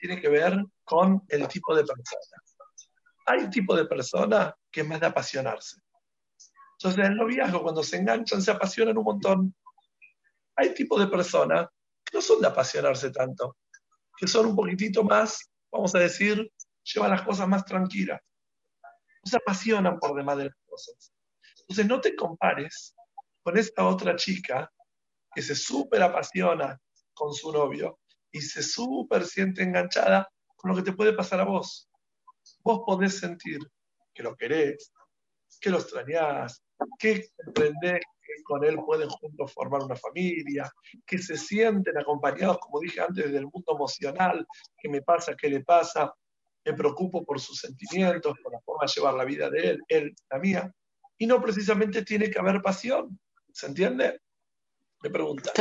tiene que ver con el tipo de persona. Hay tipo de persona que es más de apasionarse. Entonces, en el noviazgo, cuando se enganchan, se apasionan un montón. Hay tipo de personas que no son de apasionarse tanto, que son un poquitito más, vamos a decir, llevan las cosas más tranquilas. No se apasionan por demás de las cosas. Entonces, no te compares con esta otra chica que se súper apasiona con su novio y se súper siente enganchada con lo que te puede pasar a vos. Vos podés sentir que lo querés, que lo extrañás, que comprendés que con él pueden juntos formar una familia, que se sienten acompañados, como dije antes, del mundo emocional, qué me pasa, qué le pasa, me preocupo por sus sentimientos, por la forma de llevar la vida de él, él, la mía, y no precisamente tiene que haber pasión, ¿se entiende? Me pregunta.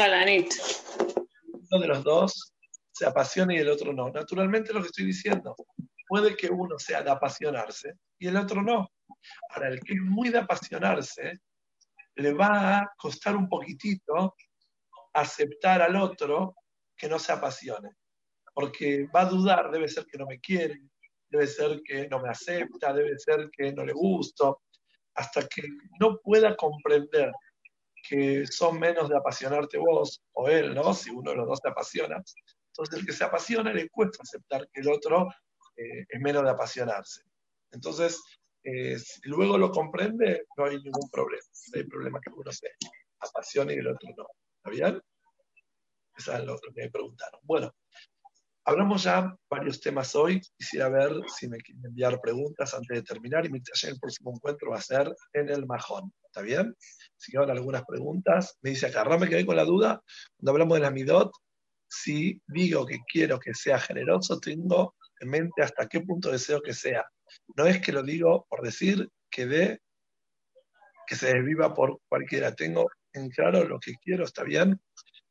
Uno de los dos se apasiona y el otro no. Naturalmente lo que estoy diciendo, puede que uno sea de apasionarse y el otro no. Ahora, el que es muy de apasionarse, le va a costar un poquitito aceptar al otro que no se apasione, porque va a dudar, debe ser que no me quiere, debe ser que no me acepta, debe ser que no le gusto, hasta que no pueda comprender que son menos de apasionarte vos o él, ¿no? Si uno de los dos te apasiona, entonces, el que se apasiona le cuesta aceptar que el otro eh, es menos de apasionarse. Entonces, eh, si luego lo comprende, no hay ningún problema. No hay problema que uno se apasione y el otro no. ¿Está bien? Eso es lo, que me preguntaron. Bueno, hablamos ya varios temas hoy. Quisiera ver si me quieren enviar preguntas antes de terminar. Y mientras el próximo encuentro va a ser en el Majón. ¿Está bien? Si quedan algunas preguntas, me dice acá, me quedé con la duda. Cuando hablamos de la Midot, si digo que quiero que sea generoso, tengo en mente hasta qué punto deseo que sea. No es que lo digo por decir que de que se desviva por cualquiera. Tengo en claro lo que quiero, ¿está bien?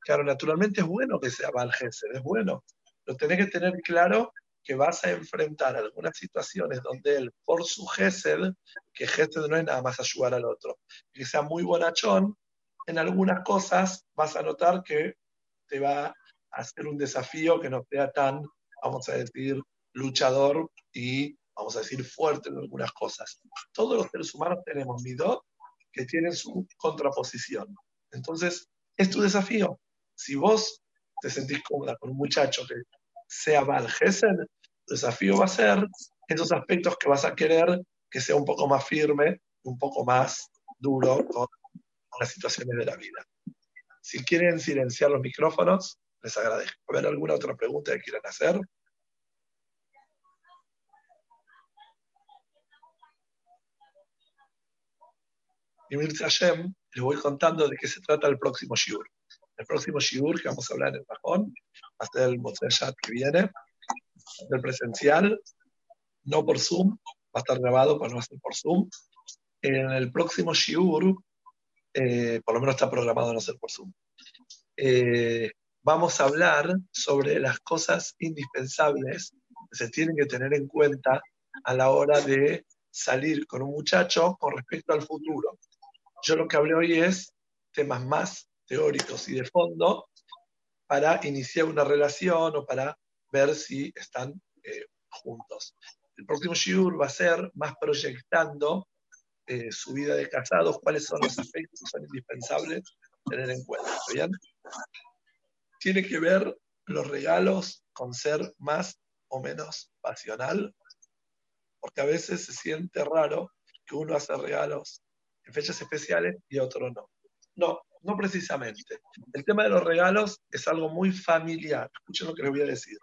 Claro, naturalmente es bueno que sea Valgesed, es bueno. Pero tenés que tener claro que vas a enfrentar algunas situaciones donde él, por su Gesed, que Gesed no es nada más ayudar al otro, que sea muy bonachón, en algunas cosas vas a notar que te va hacer un desafío que no sea tan, vamos a decir, luchador y, vamos a decir, fuerte en algunas cosas. Todos los seres humanos tenemos midot que tienen su contraposición. Entonces, es tu desafío. Si vos te sentís cómoda con un muchacho que sea mal el desafío va a ser esos aspectos que vas a querer que sea un poco más firme, un poco más duro con las situaciones de la vida. Si quieren silenciar los micrófonos, les agradezco. ¿Haber alguna otra pregunta que quieran hacer? Y Mirza Hashem, les voy contando de qué se trata el próximo Shiur. El próximo Shiur que vamos a hablar en el Bajón va a ser el Motzeshat que viene, del presencial, no por Zoom, va a estar grabado, pero no va a ser por Zoom. En el próximo Shiur, eh, por lo menos está programado no ser por Zoom. Eh, vamos a hablar sobre las cosas indispensables que se tienen que tener en cuenta a la hora de salir con un muchacho con respecto al futuro. Yo lo que hablé hoy es temas más teóricos y de fondo para iniciar una relación o para ver si están eh, juntos. El próximo Shiur va a ser más proyectando eh, su vida de casados, cuáles son los aspectos que son indispensables tener en cuenta. ¿Bien? tiene que ver los regalos con ser más o menos pasional. porque a veces se siente raro que uno hace regalos en fechas especiales y otro no. No, no precisamente. El tema de los regalos es algo muy familiar. Escuchen lo que les voy a decir.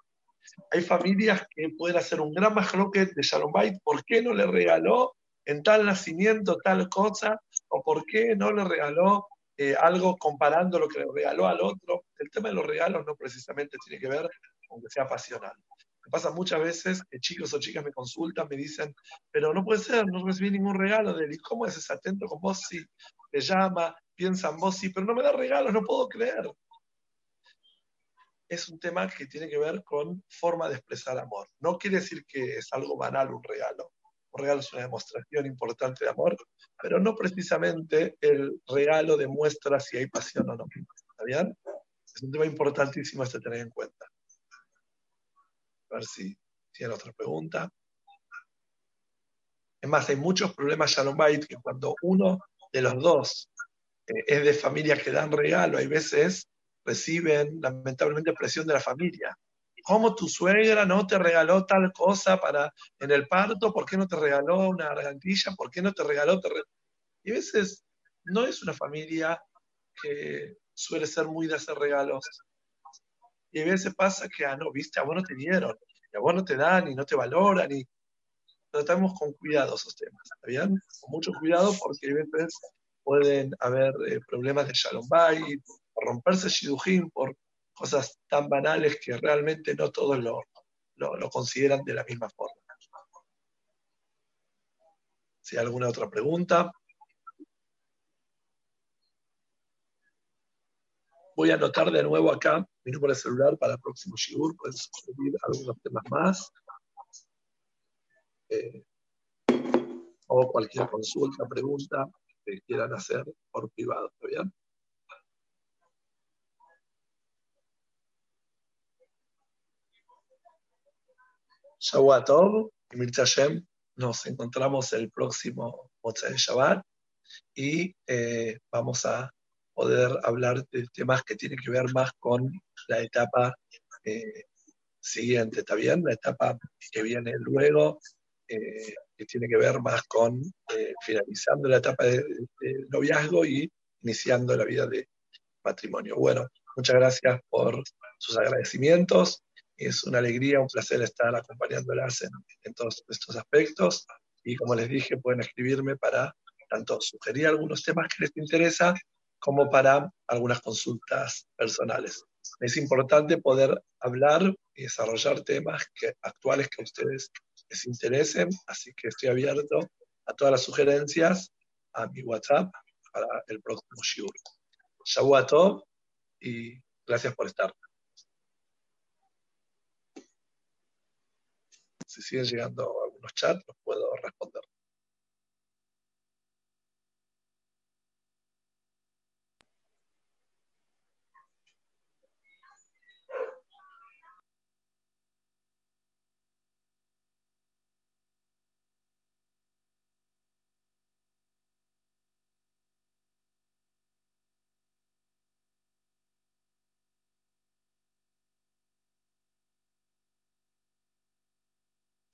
Hay familias que pueden hacer un gran majloquet de Shalom Bait. ¿Por qué no le regaló en tal nacimiento tal cosa? ¿O por qué no le regaló eh, algo comparando lo que le regaló al otro? El tema de los regalos no precisamente tiene que ver con que sea pasional. Me pasa muchas veces que chicos o chicas me consultan, me dicen, pero no puede ser, no recibí ningún regalo de él. ¿Y cómo es ese atento con vos? Sí, te llama, piensa en vos, sí, pero no me da regalos, no puedo creer es un tema que tiene que ver con forma de expresar amor. No quiere decir que es algo banal un regalo. Un regalo es una demostración importante de amor, pero no precisamente el regalo demuestra si hay pasión o no. ¿Está bien? Es un tema importantísimo este tener en cuenta. A ver si tiene otra pregunta. Es más, hay muchos problemas Shalom Bait que cuando uno de los dos es de familias que dan regalo, hay veces reciben lamentablemente presión de la familia. ¿Cómo tu suegra no te regaló tal cosa para en el parto? ¿Por qué no te regaló una gargantilla? ¿Por qué no te regaló? Y a veces no es una familia que suele ser muy de hacer regalos. Y a veces pasa que, ah, no, viste, a vos no te dieron, y a vos no te dan, y no te valoran, y tratamos con cuidado esos temas, ¿está bien? Con mucho cuidado porque a veces pueden haber eh, problemas de shalom bait, romperse Shidujim por cosas tan banales que realmente no todos lo, lo, consideran de la misma forma. Si hay alguna otra pregunta. Voy a anotar de nuevo acá mi número de celular para el próximo Shigur. Pueden suscribir algunos temas más. Eh, o cualquier consulta, pregunta que quieran hacer por privado. ¿Está bien? Shavuatov y Mirza Nos encontramos el próximo de Shabbat y eh, vamos a poder hablar de temas que tienen que ver más con la etapa eh, siguiente, ¿está bien? La etapa que viene luego, eh, que tiene que ver más con finalizando la etapa de, noviazgo y iniciando la vida de matrimonio. Bueno, muchas gracias por sus agradecimientos. Es una alegría, un placer estar acompañándolas en, en todos estos aspectos. Y como les dije, pueden escribirme para tanto sugerir algunos temas que les interesa como para algunas consultas personales. Es importante poder hablar y desarrollar temas que, actuales que ustedes les interesen, así que estoy abierto a todas las sugerencias a mi WhatsApp para el próximo Shiur. Shavuot y gracias por estar. si siguen llegando algunos chats, los puedo responder.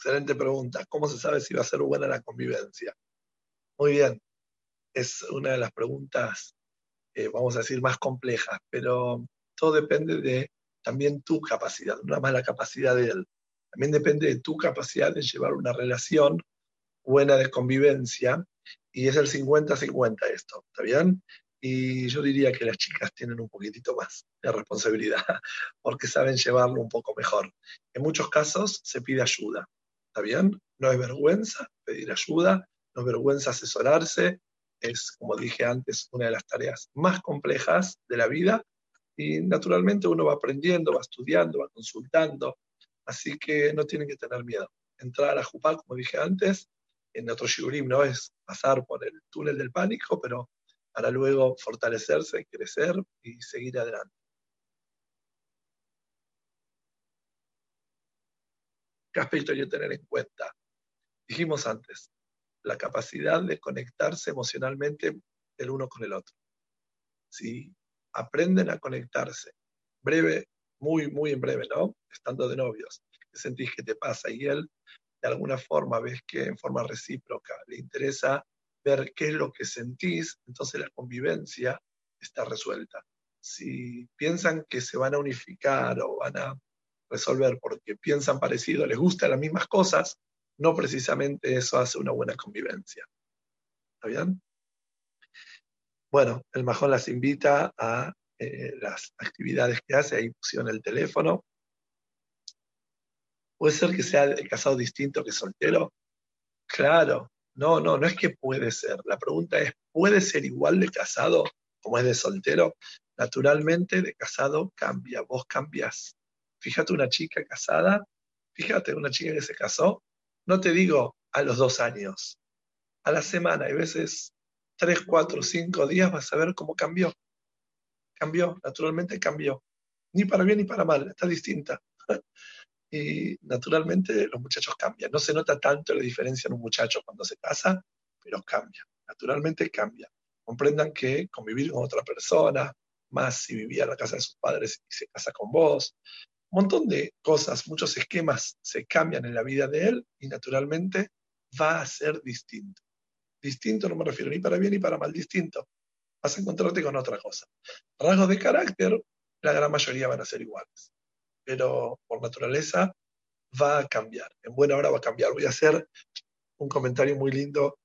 Excelente pregunta. ¿Cómo se sabe si va a ser buena la convivencia? Muy bien. Es una de las preguntas, eh, vamos a decir, más complejas, pero todo depende de también tu capacidad, no más la capacidad de él. También depende de tu capacidad de llevar una relación buena de convivencia y es el 50-50 esto, ¿está bien? Y yo diría que las chicas tienen un poquitito más de responsabilidad porque saben llevarlo un poco mejor. En muchos casos se pide ayuda. ¿Está bien? No es vergüenza pedir ayuda, no es vergüenza asesorarse, es, como dije antes, una de las tareas más complejas de la vida y naturalmente uno va aprendiendo, va estudiando, va consultando, así que no tienen que tener miedo. Entrar a Jupá, como dije antes, en otro Shurim no es pasar por el túnel del pánico, pero para luego fortalecerse, crecer y seguir adelante. ¿Qué aspecto hay que tener en cuenta? Dijimos antes, la capacidad de conectarse emocionalmente el uno con el otro. Si aprenden a conectarse, breve, muy, muy en breve, ¿no? Estando de novios, ¿qué sentís que te pasa? Y él de alguna forma ves que en forma recíproca le interesa ver qué es lo que sentís, entonces la convivencia está resuelta. Si piensan que se van a unificar o van a resolver porque piensan parecido, les gustan las mismas cosas, no precisamente eso hace una buena convivencia. ¿Está bien? Bueno, el Majón las invita a eh, las actividades que hace, ahí pusieron el teléfono. ¿Puede ser que sea el casado distinto que soltero? Claro, no, no, no es que puede ser. La pregunta es, ¿puede ser igual de casado como es de soltero? Naturalmente, de casado cambia, vos cambias. Fíjate una chica casada, fíjate una chica que se casó, no te digo a los dos años, a la semana, hay veces tres, cuatro, cinco días vas a ver cómo cambió. Cambió, naturalmente cambió. Ni para bien ni para mal, está distinta. y naturalmente los muchachos cambian. No se nota tanto la diferencia en un muchacho cuando se casa, pero cambia. Naturalmente cambia. Comprendan que convivir con otra persona, más si vivía en la casa de sus padres y se casa con vos, montón de cosas, muchos esquemas se cambian en la vida de él y naturalmente va a ser distinto. Distinto no me refiero ni para bien ni para mal, distinto. Vas a encontrarte con otra cosa. Rasgos de carácter, la gran mayoría van a ser iguales, pero por naturaleza va a cambiar. En buena hora va a cambiar. Voy a hacer un comentario muy lindo,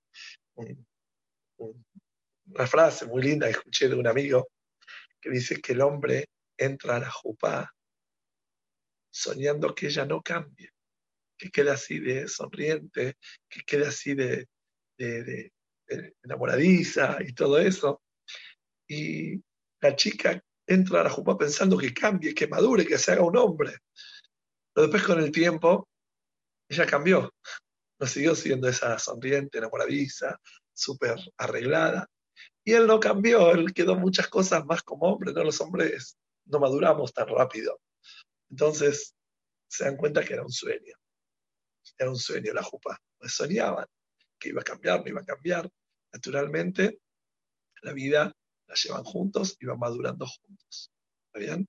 una frase muy linda que escuché de un amigo que dice que el hombre entra a la jupá soñando que ella no cambie, que quede así de sonriente, que quede así de, enamoradiza y todo eso. Y la chica entra a la jupa pensando que cambie, que madure, que se haga un hombre. Pero después con el tiempo, ella cambió. No siguió siendo esa sonriente, enamoradiza, súper arreglada. Y él no cambió, él quedó muchas cosas más como hombre, ¿no? Los hombres no maduramos tan rápido. Entonces se dan cuenta que era un sueño. Era un sueño la jupa. Pues soñaban que iba a cambiar, no iba a cambiar. Naturalmente, la vida la llevan juntos y van madurando juntos. ¿Está bien?